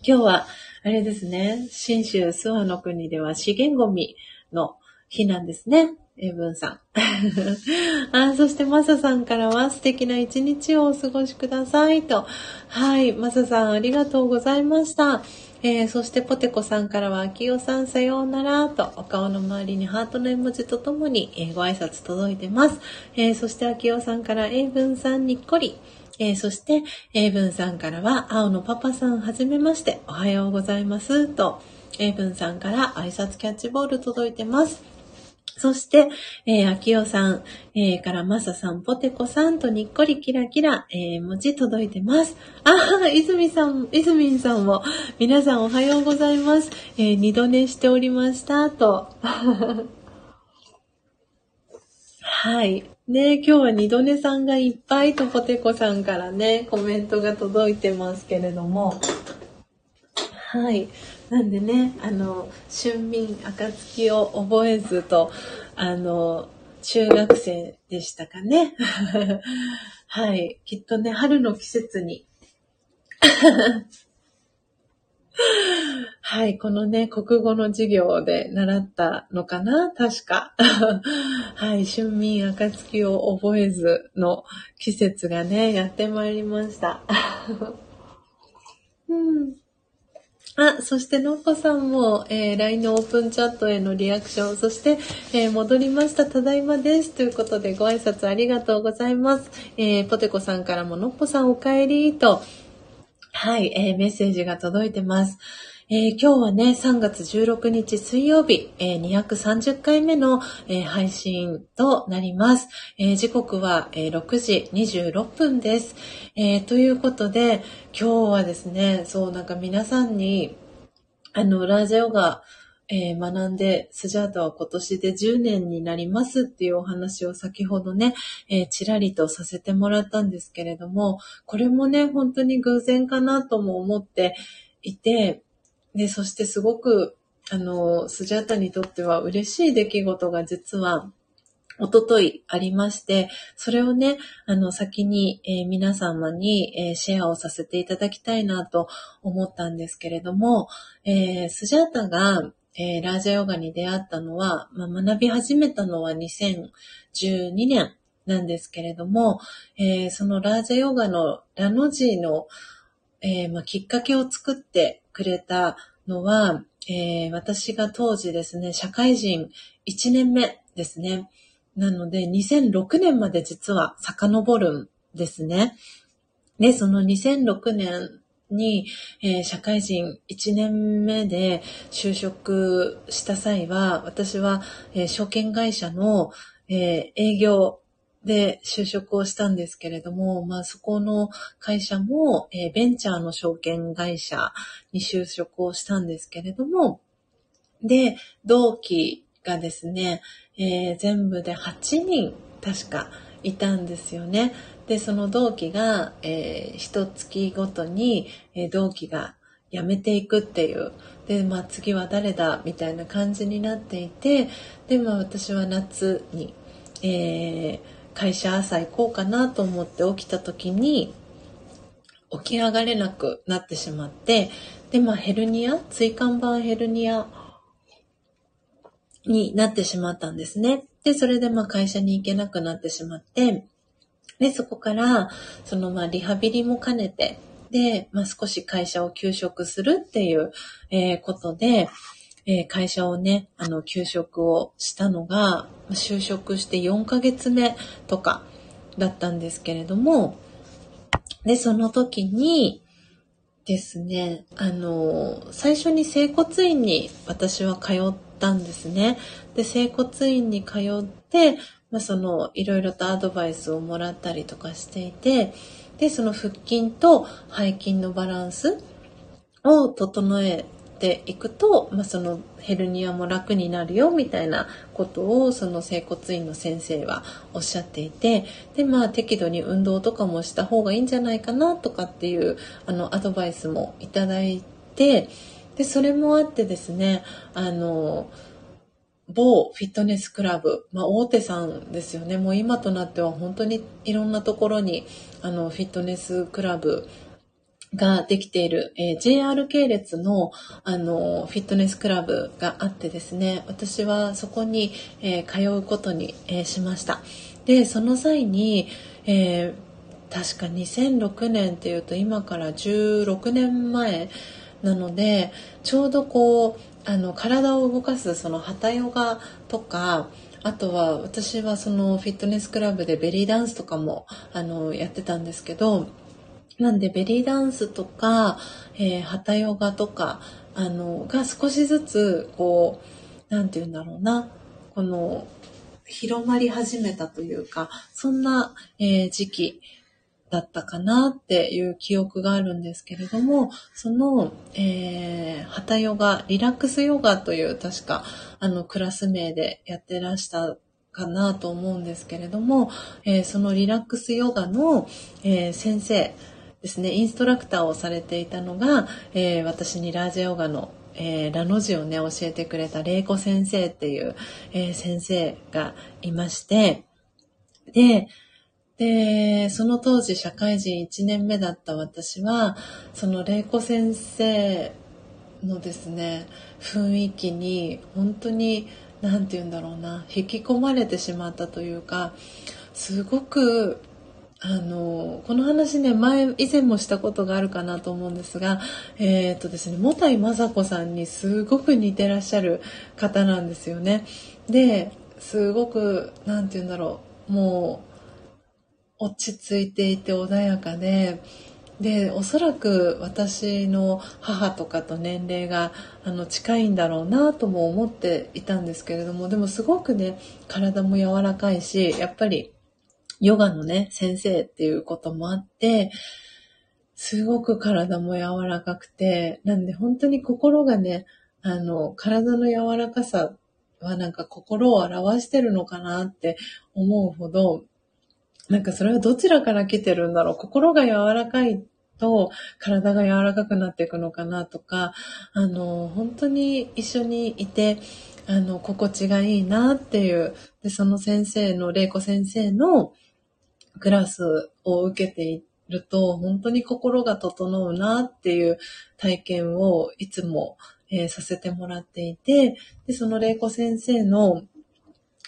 今日は、あれですね。新州諏訪の国では資源ゴミの日なんですね。英文さん。<laughs> あそしてマサさんからは素敵な一日をお過ごしくださいと。はい。マサさんありがとうございました。えー、そしてポテコさんからは、秋代さんさようならと、お顔の周りにハートの絵文字とともに、えー、ご挨拶届いてます。えー、そして秋代さんから、英文さんにっこり、えー、そして、英文さんからは、青のパパさんはじめまして、おはようございます。と、英文さんから挨拶キャッチボール届いてます。そして、えー、秋代さん、えー、からまささん、ポテコさんとにっこりキラキラ、えー、文字届いてます。あ、泉さん、泉さんも、皆さんおはようございます。えー、二度寝しておりました、と。はい。ね今日は二度寝さんがいっぱいとポテコさんからね、コメントが届いてますけれども。はい。なんでね、あの、春眠暁を覚えずと、あの、中学生でしたかね。<laughs> はい。きっとね、春の季節に <laughs> はい、このね、国語の授業で習ったのかな？確か。<laughs> はい、春眠暁を覚えずの季節がね、やってまいりました。<laughs> うん、あ、そしてのっこさんも、えー、LINE のオープンチャットへのリアクション、そして、えー、戻りました、ただいまです。ということで、ご挨拶ありがとうございます。えー、ポテコさんからものっぽさんお帰りと、はい、えー、メッセージが届いてます。えー、今日はね、3月16日水曜日、えー、230回目の、えー、配信となります。え時刻は、え6時26分です、えということで、今日はですね、そう、なんか皆さんに、あの、ラジオが、えー、学んで、スジャータは今年で10年になりますっていうお話を先ほどね、えー、ちらりとさせてもらったんですけれども、これもね、本当に偶然かなとも思っていて、で、そしてすごく、あの、スジャータにとっては嬉しい出来事が実は、おとといありまして、それをね、あの、先に、えー、皆様に、えー、シェアをさせていただきたいなと思ったんですけれども、えー、スジャータが、えー、ラージャヨガに出会ったのは、まあ、学び始めたのは2012年なんですけれども、えー、そのラージャヨガのラの字の、えー、まあ、きっかけを作ってくれたのは、え私が当時ですね、社会人1年目ですね。なので、2006年まで実は遡るんですね。で、その2006年に、えー、社会人1年目で就職した際は、私は、えー、証券会社の、えー、営業で就職をしたんですけれども、まあそこの会社も、えベンチャーの証券会社に就職をしたんですけれども、で、同期がですね、え全部で8人確かいたんですよね。で、その同期が、えー、一月ごとに、えー、同期が辞めていくっていう。で、まあ次は誰だみたいな感じになっていて、で、まあ私は夏に、えー、会社朝行こうかなと思って起きた時に、起き上がれなくなってしまって、で、まあヘルニア、椎間板ヘルニアになってしまったんですね。で、それでまあ会社に行けなくなってしまって、で、そこから、そのまあリハビリも兼ねて、で、まあ少し会社を休職するっていう、えー、ことで、えー、会社をね、あの、休職をしたのが、就職して4ヶ月目とかだったんですけれども、で、その時にですね、あの、最初に整骨院に私は通ったんですね。で、整骨院に通って、まあ、そのいろいろとアドバイスをもらったりとかしていてでその腹筋と背筋のバランスを整えていくと、まあ、そのヘルニアも楽になるよみたいなことをその整骨院の先生はおっしゃっていてでまあ適度に運動とかもした方がいいんじゃないかなとかっていうあのアドバイスもいただいてでそれもあってですねあの某フィットネスクラブ、まあ、大手さんですよね。もう今となっては本当にいろんなところにあのフィットネスクラブができている、えー、JR 系列の、あの、フィットネスクラブがあってですね、私はそこに、えー、通うことに、えー、しました。で、その際に、え確か2006年っていうと今から16年前なので、ちょうどこう、あの、体を動かすそのハタヨガとか、あとは私はそのフィットネスクラブでベリーダンスとかもあのやってたんですけどなんでベリーダンスとか、えー、ハタヨガとか、あの、が少しずつ、こう、なんて言うんだろうな、この、広まり始めたというか、そんな、えー、時期だったかなっていう記憶があるんですけれども、その、えー、ハタヨガ、リラックスヨガという確か、あの、クラス名でやってらしたかなと思うんですけれども、えー、そのリラックスヨガの、えー、先生、ですね、インストラクターをされていたのが、えー、私にラージヨガの、えー、ラの字をね、教えてくれた玲子先生っていう、えー、先生がいまして、で、で、その当時社会人1年目だった私は、その玲子先生のですね、雰囲気に本当に、何て言うんだろうな、引き込まれてしまったというか、すごくあの、この話ね、前、以前もしたことがあるかなと思うんですが、えっ、ー、とですね、もたいまさこさんにすごく似てらっしゃる方なんですよね。で、すごく、なんて言うんだろう、もう、落ち着いていて穏やかで、で、おそらく私の母とかと年齢があの近いんだろうなとも思っていたんですけれども、でもすごくね、体も柔らかいし、やっぱりヨガのね、先生っていうこともあって、すごく体も柔らかくて、なんで本当に心がね、あの、体の柔らかさはなんか心を表してるのかなって思うほど、なんかそれはどちらから来てるんだろう？心が柔らかいと体が柔らかくなっていくのかなとか、あの、本当に一緒にいて、あの、心地がいいなっていう、で、その先生の、玲子先生の、クラスを受けていると、本当に心が整うなっていう体験をいつも、えー、させてもらっていて、で、その玲子先生の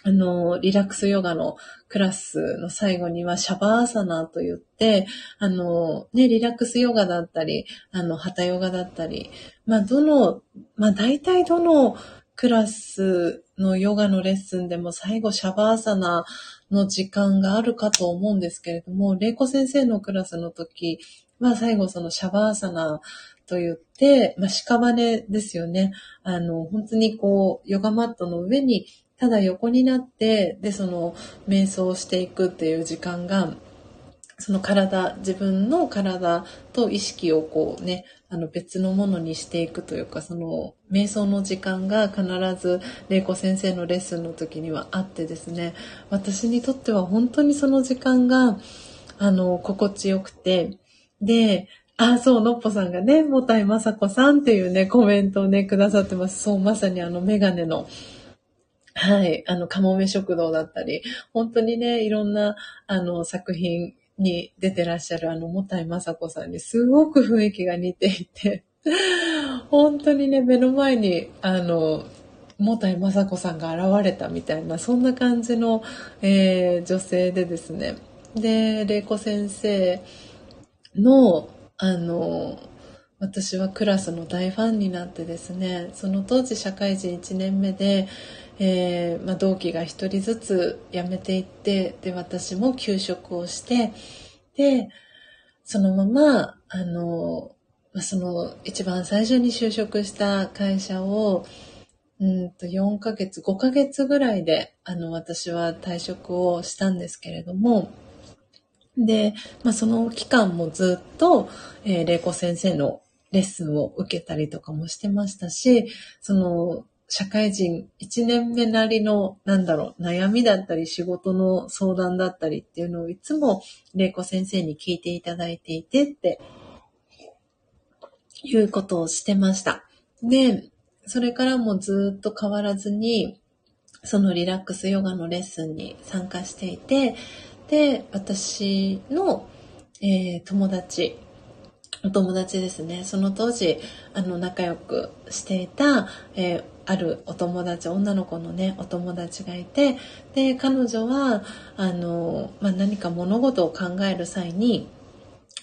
あの、リラックスヨガのクラスの最後にはシャバーサナと言って、あの、ね、リラックスヨガだったり、あの、ハタヨガだったり、まあ、どの、まあ、大体どのクラスのヨガのレッスンでも最後シャバーサナの時間があるかと思うんですけれども、玲子先生のクラスの時は最後そのシャバーサナと言って、まあ、屍ですよね。あの、本当にこう、ヨガマットの上にただ横になって、で、その、瞑想をしていくっていう時間が、その体、自分の体と意識をこうね、あの別のものにしていくというか、その瞑想の時間が必ず玲子先生のレッスンの時にはあってですね、私にとっては本当にその時間が、あの、心地よくて、で、あ、そう、のっぽさんがね、もたいまさこさんっていうね、コメントをね、くださってます。そう、まさにあの、メガネの、はい、あの、かもめ食堂だったり、本当にね、いろんな、あの、作品に出てらっしゃるあの、もたいまさこさんにすごく雰囲気が似ていて、<laughs> 本当にね、目の前に、あの、もたいまさこさんが現れたみたいな、そんな感じの、えー、女性でですね。で、玲子先生の、あの、私はクラスの大ファンになってですね、その当時社会人1年目で、えー、まあ、同期が1人ずつ辞めていってで私も休職をしてでそのままあの、まあ、その一番最初に就職した会社をうんと4ヶ月、5ヶ月ぐらいで、あの、私は退職をしたんですけれども、で、まあ、その期間もずっと、えー、玲子先生のレッスンを受けたりとかもしてましたし、その、社会人1年目なりの、なんだろう、悩みだったり仕事の相談だったりっていうのをいつも玲子先生に聞いていただいていてっていうことをしてました。で、それからもずっと変わらずに、そのリラックスヨガのレッスンに参加していて、で、私の、えー、友達お友達ですね。その当時、あの、仲良くしていた、えー、あるお友達、女の子のね、お友達がいて、で、彼女は、あの、まあ、何か物事を考える際に、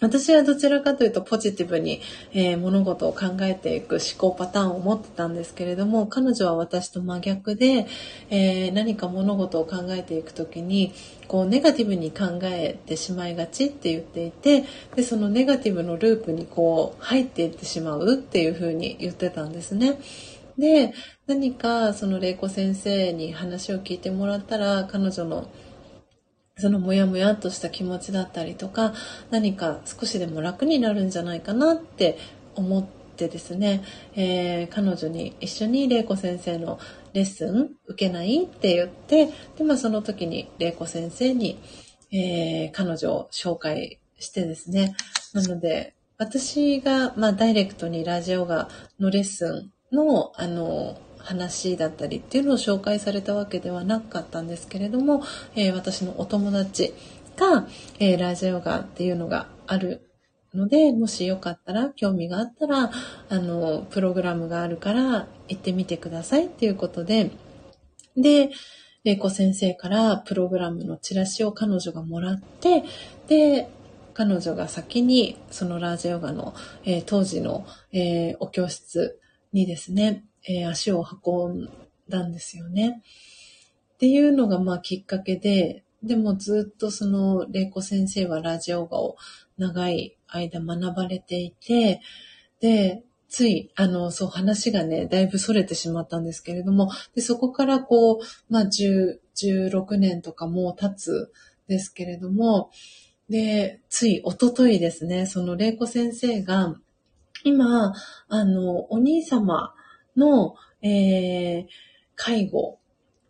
私はどちらかというとポジティブに、えー、物事を考えていく思考パターンを持ってたんですけれども、彼女は私と真逆で、えー、何か物事を考えていくときに、こうネガティブに考えてしまいがちって言っていて、で、そのネガティブのループにこう入っていってしまうっていうふうに言ってたんですね。で、何かその玲子先生に話を聞いてもらったら、彼女のそのモヤモヤっとした気持ちだったりとか何か少しでも楽になるんじゃないかなって思ってですね、えー、彼女に一緒に玲子先生のレッスン受けないって言ってで、まあ、その時に玲子先生に、えー、彼女を紹介してですね。なので私が、まあ、ダイレクトにラジオガのレッスンのあの話だったりっていうのを紹介されたわけではなかったんですけれども、えー、私のお友達が、えー、ラジオガっていうのがあるので、もしよかったら、興味があったら、あの、プログラムがあるから行ってみてくださいっていうことで、で、玲子先生からプログラムのチラシを彼女がもらって、で、彼女が先にそのラージヨガの、えー、当時の、えー、お教室にですね、えー、足を運んだんですよね。っていうのがまあきっかけで、でもずっとその玲子先生はラジオガを長い間学ばれていて、で、つい、あの、そう話がね、だいぶ逸れてしまったんですけれども、でそこからこう、まあ、10、16年とかもう経つですけれども、で、つい、おとといですね、その玲子先生が、今、あの、お兄様の、えー、介護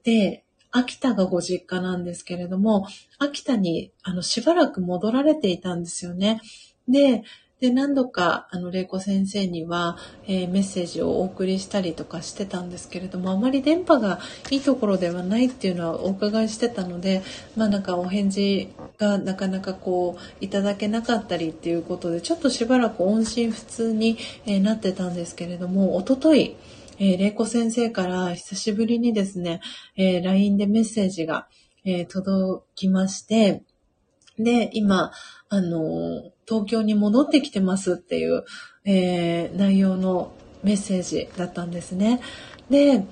で、秋田がご実家なんですけれども、秋田にあのしばらく戻られていたんですよね。で、で、何度か、あの、玲子先生には、えー、メッセージをお送りしたりとかしてたんですけれども、あまり電波がいいところではないっていうのはお伺いしてたので、まあなんかお返事がなかなかこう、いただけなかったりっていうことで、ちょっとしばらく音信不通に、えー、なってたんですけれども、おととい、えー、玲子先生から久しぶりにですね、えー、LINE でメッセージが、えー、届きまして、で、今、あの、東京に戻ってきてますっていう、えー、内容のメッセージだったんですね。で、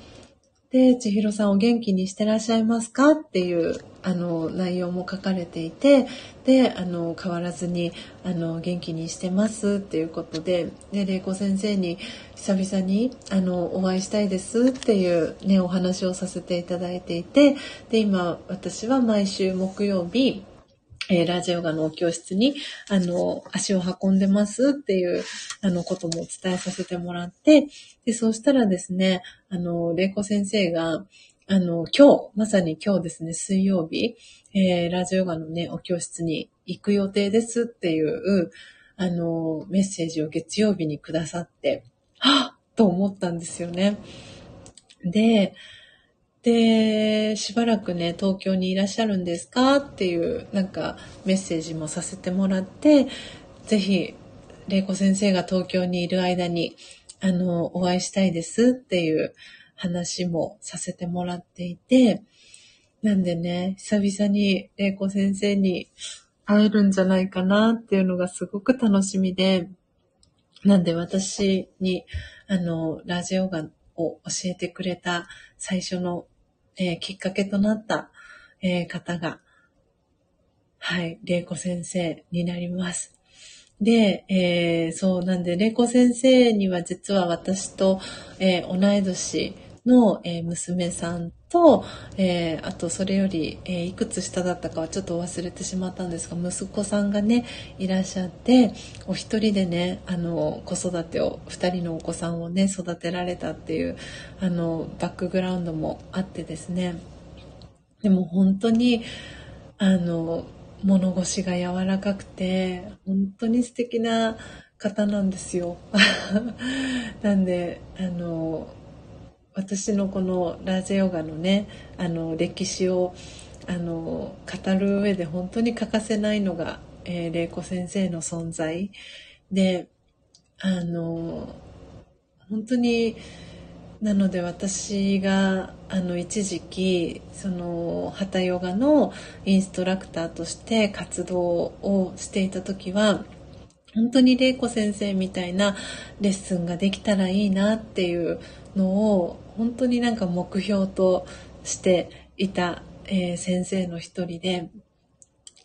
で、千尋さんお元気にしてらっしゃいますかっていう、あの、内容も書かれていて、で、あの、変わらずに、あの、元気にしてますっていうことで、で、玲子先生に久々に、あの、お会いしたいですっていうね、お話をさせていただいていて、で、今、私は毎週木曜日、えー、ラジオガのお教室に、あの、足を運んでますっていう、あの、ことも伝えさせてもらって、で、そうしたらですね、あの、玲子先生が、あの、今日、まさに今日ですね、水曜日、えー、ラジオガのね、お教室に行く予定ですっていう、あの、メッセージを月曜日にくださって、はっと思ったんですよね。で、で、しばらくね、東京にいらっしゃるんですか？っていう、なんかメッセージもさせてもらって、ぜひ、玲子先生が東京にいる間に、あの、お会いしたいですっていう話もさせてもらっていて、なんでね、久々に玲子先生に会えるんじゃないかなっていうのがすごく楽しみで、なんで私に、あの、ラジオがを教えてくれた最初の、えー、きっかけとなった、えー、方が、はい、玲子先生になります。で、えー、そうなんで、玲子先生には実は私と、えー、同い年の、えー、娘さんと、えー、あとそれより、えー、いくつ下だったかはちょっと忘れてしまったんですが息子さんがねいらっしゃってお一人でねあの子育てを2人のお子さんをね育てられたっていうあのバックグラウンドもあってですねでも本当にあの物腰が柔らかくて本当に素敵な方なんですよ。<laughs> なんであの私のこのラージェヨガのねあの歴史をあの語る上で本当に欠かせないのが、えー、玲子先生の存在。であの本当になので私があの一時期そのハタヨガのインストラクターとして活動をしていた時は本当に玲子先生みたいなレッスンができたらいいなっていうのを本当になんか目標としていた、えー、先生の一人で、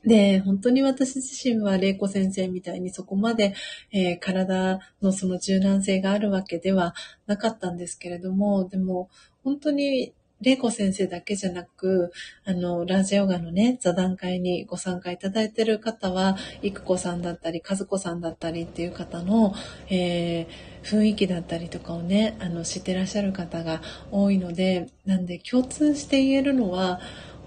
で、本当に私自身は玲子先生みたいにそこまで、えー、体のその柔軟性があるわけではなかったんですけれども、でも本当に玲子先生だけじゃなく、あの、ラジヨガのね、座談会にご参加いただいている方は、育子さんだったり、和子さんだったりっていう方の、えー、雰囲気だったりとかをね、あの、知ってらっしゃる方が多いので、なんで共通して言えるのは、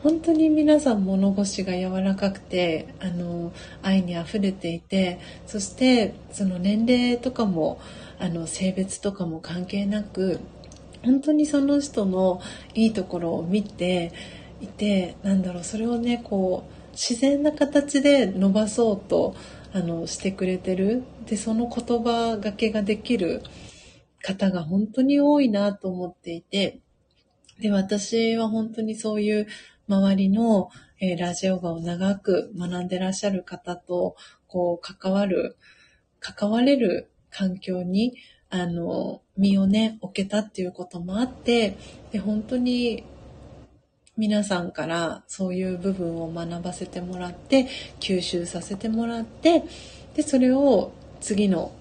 本当に皆さん物腰が柔らかくてあの愛にあふれていてそしてその年齢とかもあの性別とかも関係なく本当にその人のいいところを見ていてなんだろうそれをねこう自然な形で伸ばそうとあのしてくれてる。でその言葉がけができる方が本当に多いなと思っていて。で私は本当にそういう周りの、えー、ラジオガを長く学んでらっしゃる方とこう関わる関われる環境にあの、身をね、置けたっていうこともあって、で、本当に皆さんからそういう部分を学ばせてもらって、吸収させてもらって、で、それを次の、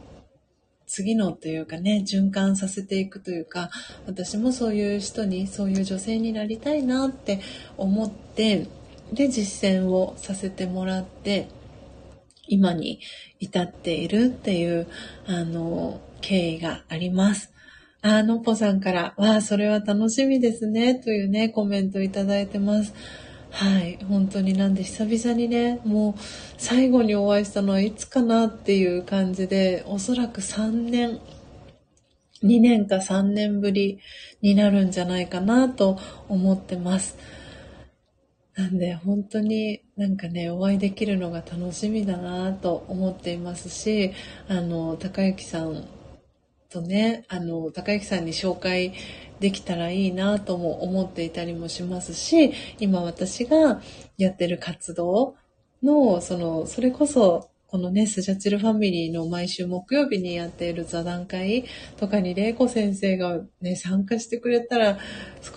次のというかね、循環させていくというか、私もそういう人に、そういう女性になりたいなって思って、で、実践をさせてもらって、今に至っているっていう、あの、経緯があります。あ、のっぽさんから、わあ、それは楽しみですね、というね、コメントいただいてます。はい、本当になんで久々にね、もう最後にお会いしたのはいつかなっていう感じで、おそらく3年、2年か3年ぶりになるんじゃないかなと思ってます。なんで本当になんかね、お会いできるのが楽しみだなと思っていますし、あの、高幸さんとね、あの、高之さんに紹介できたらいいなとも思っていたりもしますし、今私がやってる活動の、その、それこそ、このね、スジャチルファミリーの毎週木曜日にやっている座談会とかに、玲子先生がね、参加してくれたら、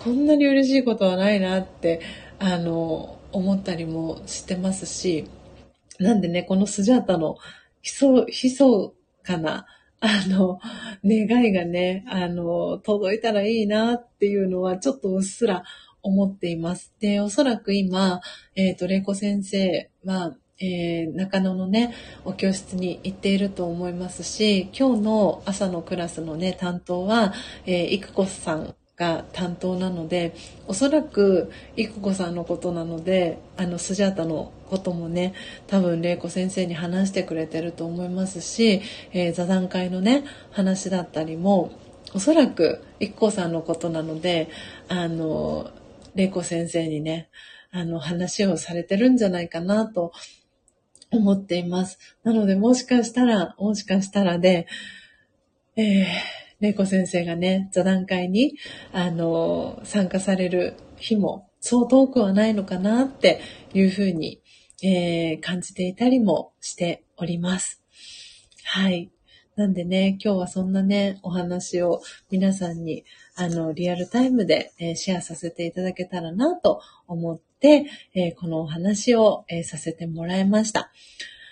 こんなに嬉しいことはないなって、あの、思ったりもしてますし、なんでね、このスジャータのひそ、ひそかな、あの、願いがね、あの、届いたらいいなっていうのはちょっとうっすら思っています。で、おそらく今、えっ、ー、と、玲子先生は、えー、中野のね、お教室に行っていると思いますし、今日の朝のクラスのね、担当は、えー、いくこさんが担当なのでおそらく育子さんのことなのであのスジャータのこともね多分玲子先生に話してくれてると思いますし、えー、座談会のね話だったりもおそらく育子さんのことなのであの玲子先生にねあの話をされてるんじゃないかなと思っています。なのでもしかしたら、もしかしたらで、えー玲子先生がね、座談会に、あの、参加される日も、そう遠くはないのかなっていうふうに、えー、感じていたりもしております。はい。なんでね、今日はそんなね、お話を皆さんに、あの、リアルタイムで、えー、シェアさせていただけたらなと思って、えー、このお話を、えー、させてもらいました。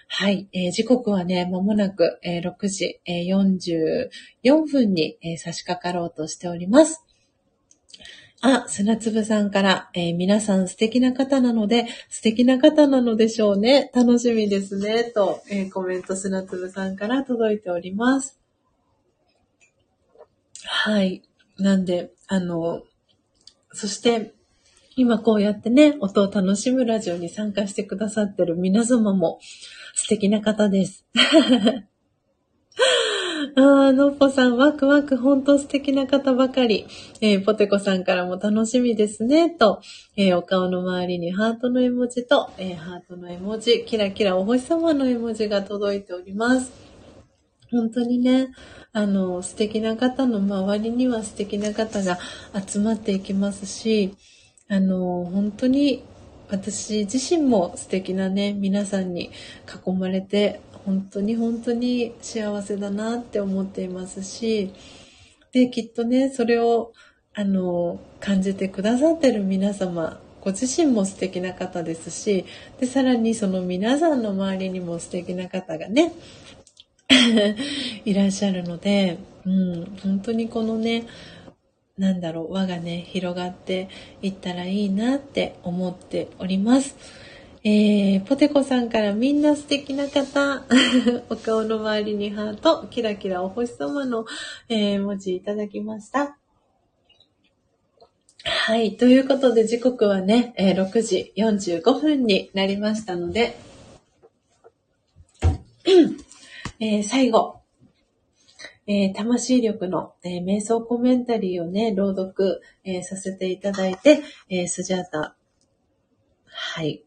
はい、えー、時刻はね、まもなく、えー、6時、えー、44分に、え、差し掛かろうとしております。あ、砂粒さんから、えー、皆さん素敵な方なので、素敵な方なのでしょうね。楽しみですね。と、えー、コメント砂粒さんから届いております。はい。なんで、あの、そして、今こうやってね、音を楽しむラジオに参加してくださってる皆様も素敵な方です。ああ、のっぽさん、ワクワク、ほんと素敵な方ばかり。えー、ポテコさんからも楽しみですね、と、えー、お顔の周りにハートの絵文字と、えー、ハートの絵文字、キラキラお星様の絵文字が届いております。本当にね、あの、素敵な方の周りには素敵な方が集まっていきますし、あの、本当に私自身も素敵なね、皆さんに囲まれて本当に本当に幸せだなって思っていますし、で、きっとね、それを、あの、感じてくださってる皆様、ご自身も素敵な方ですし、で、さらにその皆さんの周りにも素敵な方がね、<laughs> いらっしゃるので、うん、本当にこのね、なんだろう、輪がね、広がっていったらいいなって思っております。えー、ポテコさんからみんな素敵な方、<laughs> お顔の周りにハート、キラキラお星様の、えー、文字いただきました。はい。ということで時刻はね、えー、6時45分になりましたので、えー、最後、えー、魂力の、えー、瞑想コメンタリーをね、朗読、えさせていただいて、えスジャータ、はい、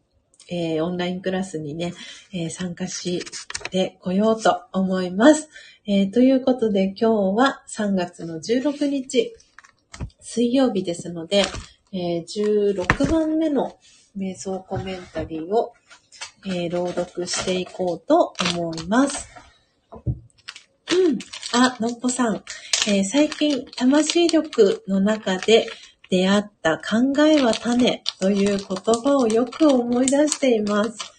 えー、オンラインクラスにね、えー、参加してこようと思います。えー、ということで今日は3月の16日、水曜日ですので、え16番目の瞑想コメンタリーを、え朗読していこうと思います。うん。あ、のっぽさん。え、最近、魂力の中で出会った考えは種という言葉をよく思い出しています。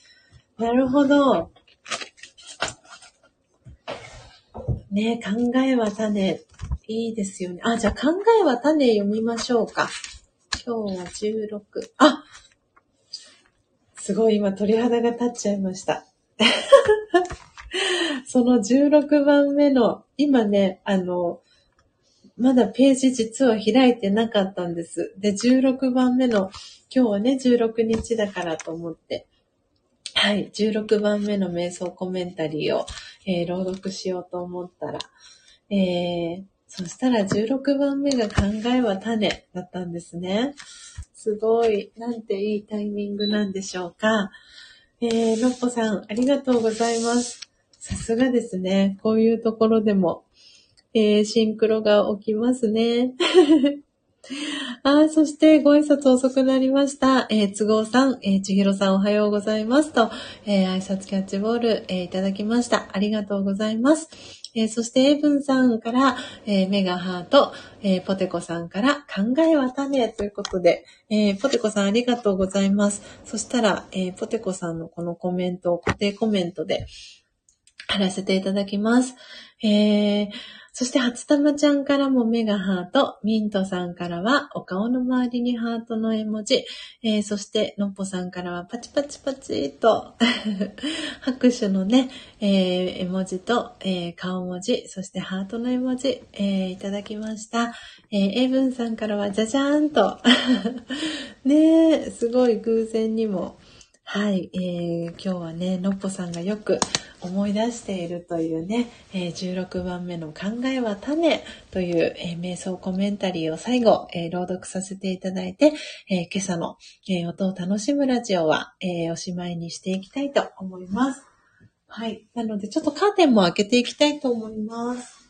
なるほど。ね考えは種。いいですよね。あ、じゃあ考えは種読みましょうか。今日は16。あすごい今鳥肌が立っちゃいました。<laughs> その16番目の、今ね、あの、まだページ実は開いてなかったんです。で、16番目の、今日はね、16日だからと思って、はい、16番目の瞑想コメンタリーを、えー、朗読しようと思ったら、えー、そしたら16番目が考えは種だったんですね。すごい、なんていいタイミングなんでしょうか。えー、のっぽさん、ありがとうございます。さすがですね。こういうところでも、えー、シンクロが起きますね。<laughs> あそしてご挨拶遅くなりました。えー、都合さん、えー、ちひろさんおはようございますと、えー、挨拶キャッチボール、えー、いただきました。ありがとうございます。えー、そして、エブンさんから、えー、メガハート、えー、ポテコさんから、考えは種ということで、えー、ポテコさんありがとうございます。そしたら、えー、ポテコさんのこのコメントを固定コメントで貼らせていただきます。えー、そして初玉ちゃんからも目がハート、ミントさんからはお顔の周りにハートの絵文字、えー、そしてのっぽさんからはパチパチパチと。<laughs> 拍手のね、えー、絵文字と、えー、顔文字、そしてハートの絵文字、えいただきました。えー、エイブンさんからはじゃじゃーんと。<laughs> ねすごい偶然にもはい、えー、今日はね、のっぽさんがよく思い出しているというね、えー、16番目の考えは種という、えー、瞑想コメンタリーを最後、えー、朗読させていただいて、え今朝の、え音を楽しむラジオは、えおしまいにしていきたいと思います。はい。なので、ちょっとカーテンも開けていきたいと思います。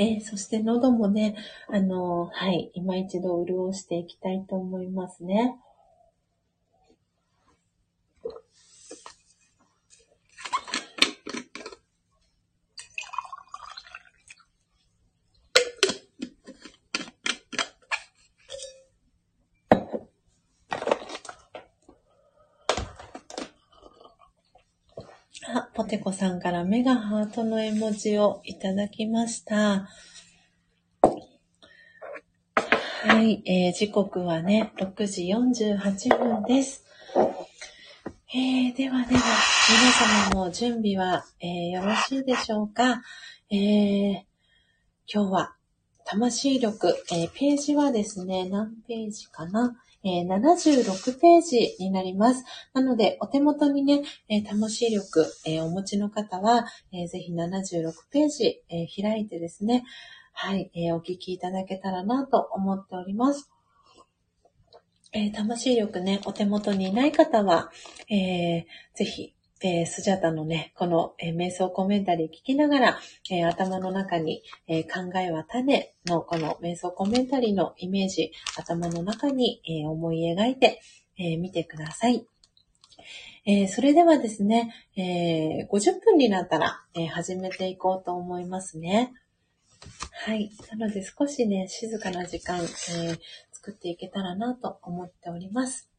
えー、そして喉もね、あのー、はい、今一度潤していきたいと思いますね。さあ、ポテコさんからメガハートの絵文字をいただきました。はい、えー、時刻はね、6時48分です。えー、ではでは、皆様も準備は、えー、よろしいでしょうか、えー、今日は、魂力、えー、ページはですね、何ページかな？えー、76ページになります。なので、お手元にね、えー、魂力、えー、お持ちの方は、えー、ぜひ76ページ、えー、開いてですね、はい、えー、お聞きいただけたらなと思っております。えー、魂力ね、お手元にいない方は、えー、ぜひ、えー、スジャタのね、この、えー、瞑想コメンタリー聞きながら、えー、頭の中に、え考えは種のこの瞑想コメンタリーのイメージ、頭の中に、え思い描いて、え見てください。えそれではですね、え50分になったら、え始めていこうと思いますね。はい。なので少しね、静かな時間、え作っていけたらなと思っております。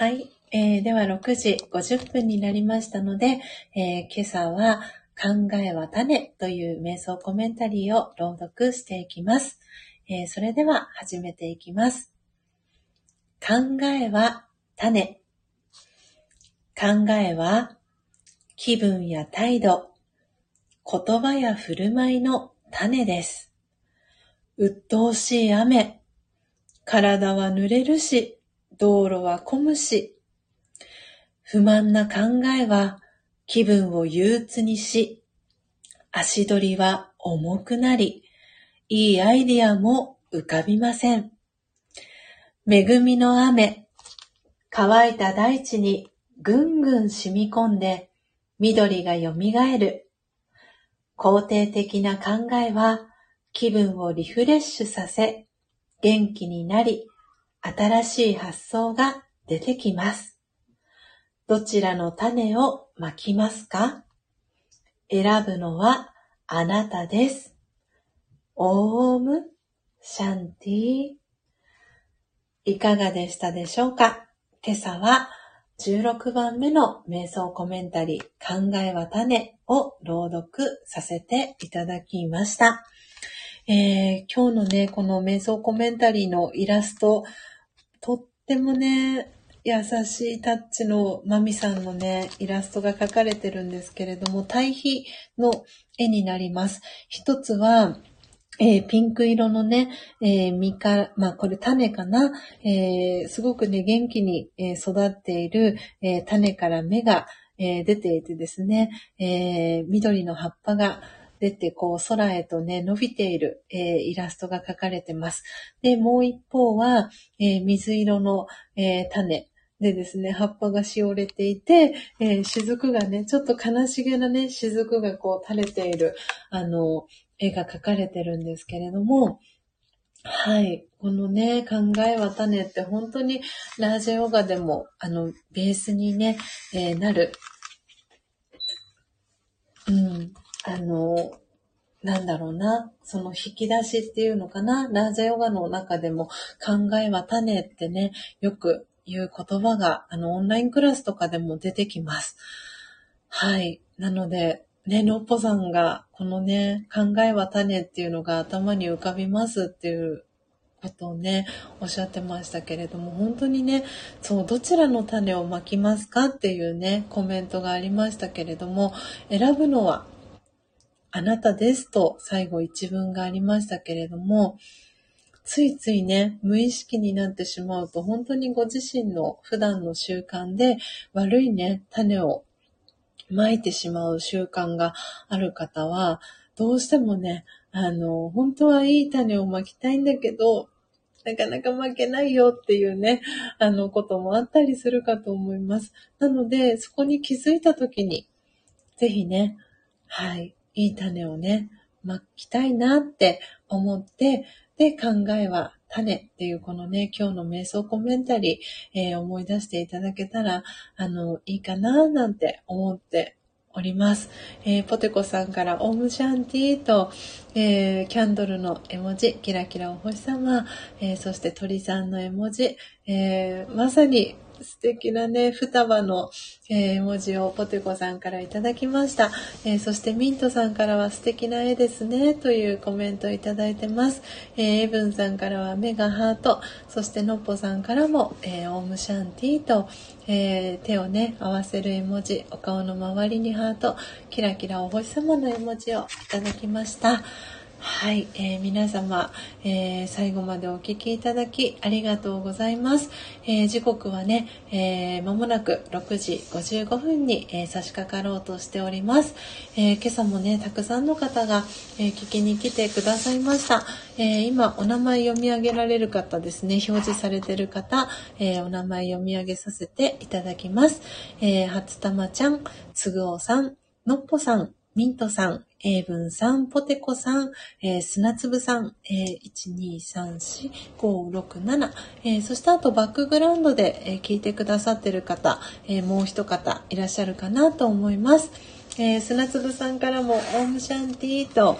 はい。えー、では6時50分になりましたので、えー、今朝は考えは種という瞑想コメンタリーを朗読していきます。えー、それでは始めていきます。考えは種。考えは気分や態度、言葉や振る舞いの種です。鬱陶しい雨。体は濡れるし、道路は混むし、不満な考えは気分を憂鬱にし、足取りは重くなり、いいアイディアも浮かびません。恵みの雨、乾いた大地にぐんぐん染み込んで、緑が蘇る。肯定的な考えは気分をリフレッシュさせ、元気になり、新しい発想が出てきます。どちらの種をまきますか？選ぶのはあなたです。オームシャンティいかがでしたでしょうか？今朝は16番目の瞑想コメンタリー考えは種を朗読させていただきました。えー、今日のね、この瞑想コメンタリーのイラスト、とってもね、優しいタッチのマミさんのね、イラストが描かれてるんですけれども、対比の絵になります。一つは、えー、ピンク色のね、えー、実か、まあ、これ種かな、えー、すごくね、元気に、育っている、え種から芽が、え出ていてですね、え緑の葉っぱが、出て、こう、空へとね、伸びている、えー、イラストが描かれてます。で、もう一方は、えー、水色の、えー、種。でですね、葉っぱがしおれていて、え、雫がね、ちょっと悲しげなね、雫がこう垂れている、あの、絵が描かれてるんですけれども、はい。このね、考えは種って本当にラージェヨガでも、あの、ベースにね、えー、なる、うん、あの、なんだろうな、その引き出しっていうのかな、ラージャヨガの中でも考えは種ってね、よく言う言葉が、あの、オンラインクラスとかでも出てきます。はい。なので、ね、のっぽさんが、このね、考えは種っていうのが頭に浮かびますっていうことをね、おっしゃってましたけれども、本当にね、そう、どちらの種をまきますかっていうね、コメントがありましたけれども、選ぶのはあなたですと最後一文がありましたけれども、ついついね、無意識になってしまうと、本当にご自身の普段の習慣で悪いね、種をまいてしまう習慣がある方は、どうしてもね、あの、本当はいい種をまきたいんだけど、なかなか負けないよっていうね、あのこともあったりするかと思います。なので、そこに気づいたときに、ぜひね、はい、いい種をね、まきたいなって思って、で、考えは種っていうこのね、今日の瞑想コメンタリー、えー、思い出していただけたら、あの、いいかななんて思っております。えー、ポテコさんからオムシャンティーと、えー、キャンドルの絵文字、キラキラお星様、えー、そして鳥さんの絵文字、えまさに素敵なね、双葉の、えー、絵文字をポテコさんからいただきました、えー、そしてミントさんからは素敵な絵ですね、というコメントをいただいてます。えー、エブンさんからは目がハート、そしてノッポさんからも、え、オームシャンティと、え、手をね、合わせる絵文字、お顔の周りにハート、キラキラお星様の絵文字をいただきました。はい、えー、皆様、えー、最後までお聞きいただきありがとうございます。えー、時刻はね、えー、もなく6時55分に、え差し掛かろうとしております。え今朝もね、たくさんの方が、え聞きに来てくださいました。え今、お名前読み上げられる方ですね、表示されてる方、えお名前読み上げさせていただきます。え初玉ちゃん、つぐおさん、のっぽさん、ミントさん、英文さん、ポテコさん、えー、砂粒さん、えー、1、2、3、4、5、6、7、えー、そしてあとバックグラウンドで、えー、聞いてくださってる方、えー、もう一方いらっしゃるかなと思います。えー、砂粒さんからも、オームシャンティーと、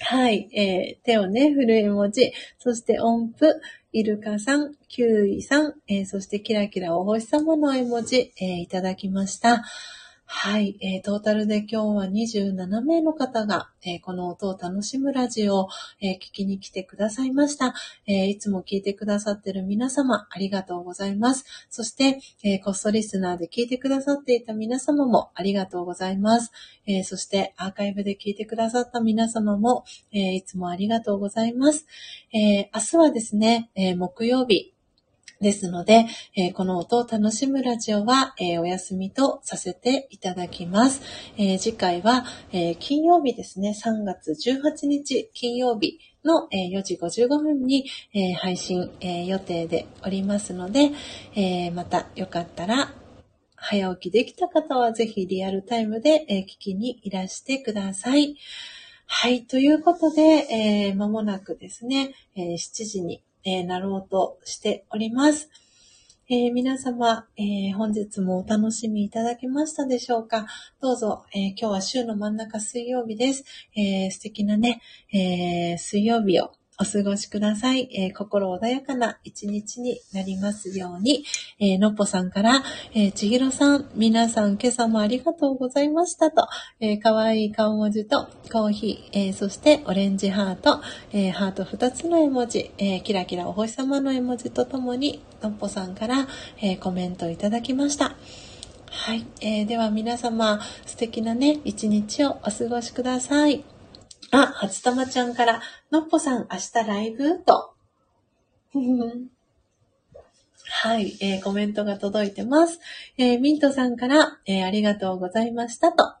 はい、えー、手をね、振る絵文字、そして音符、イルカさん、キュウイさん、えー、そしてキラキラお星様の絵文字、えー、いただきました。はい、えー、トータルで今日は27名の方が、えー、この音を楽しむラジオを、えー、聞きに来てくださいました、えいつも聞いてくださってる皆様、ありがとうございます。そして、えコストリスナーで聞いてくださっていた皆様もありがとうございます。えそして、アーカイブで聞いてくださった皆様も、えいつもありがとうございます。え明日はですね、え木曜日、ですので、えー、この音を楽しむラジオは、えー、お休みとさせていただきます。えー、次回は、え金曜日ですね、3月18日金曜日のえ4時55分にえ配信え予定でおりますので、えまたよかったら早起きできた方はぜひリアルタイムでえ聞きにいらしてください。はい。ということで、えー、間もなくですね、えー、7時にえー、なろうとしております。えー、皆様、えー、本日もお楽しみいただけましたでしょうか？どうぞ、えー、今日は週の真ん中水曜日です。え素敵なね、え水曜日をお過ごしください。えー、心穏やかな一日になりますように、えー、のっぽさんから、えー、ちひろさん、皆さん今朝もありがとうございましたと、えー、かわいい顔文字とコーヒー、えー、そしてオレンジハート、えー、ハート2つの絵文字、えー、キラキラお星様の絵文字とともに、のっぽさんから、えー、コメントいただきました。はい、えー、では皆様素敵なね、一日をお過ごしください。あ、初玉ちゃんから、のっぽさん明日ライブ？と。<laughs> はい、えー、コメントが届いてます。えー、ミントさんから、えー、ありがとうございましたと。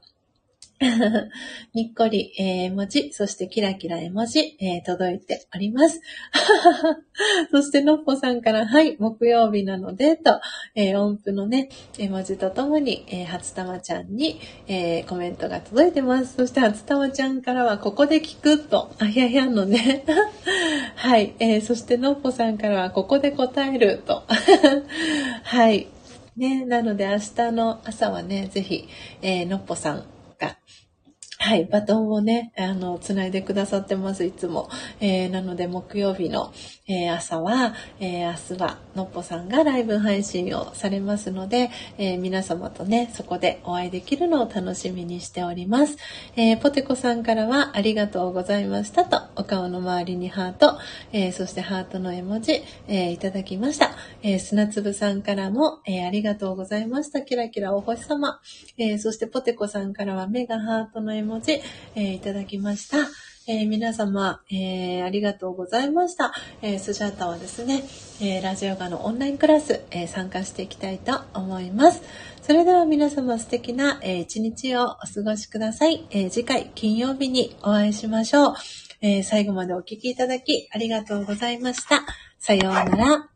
<laughs> にっこり、えー、文字、そしてキラキラ絵文字、えー、届いております。<laughs> そして、のっぽさんから、はい、木曜日なので、と、えー、音符のね、絵文字とともに、えー、初玉ちゃんに、えー、コメントが届いてます。そして、初玉ちゃんからは、ここで聞くと、あややのね。<laughs> はい、えー、そして、のっぽさんからは、ここで答えると。はい。ね、なので明日の朝はね、ぜひ、えー、のっぽさんが、はい、バトンをね、あの、つないでくださってます、いつも。えー、なので、木曜日の、えー、朝は、えー、明日は、のっぽさんがライブ配信をされますので、え皆様とね、そこでお会いできるのを楽しみにしております。えポテコさんからは、ありがとうございましたと、お顔の周りにハート、えそしてハートの絵文字、えいただきました。え砂粒さんからも、えありがとうございました。キラキラお星様。えそしてポテコさんからは、目がハートの絵文字、えいただきました。えー、皆様、えー、ありがとうございました。えー、スジャータはですね、えラジオガのオンラインクラス、え参加していきたいと思います。それでは皆様素敵な、え一日をお過ごしください。え次回金曜日にお会いしましょう。え最後までお聴きいただきありがとうございました。さようなら。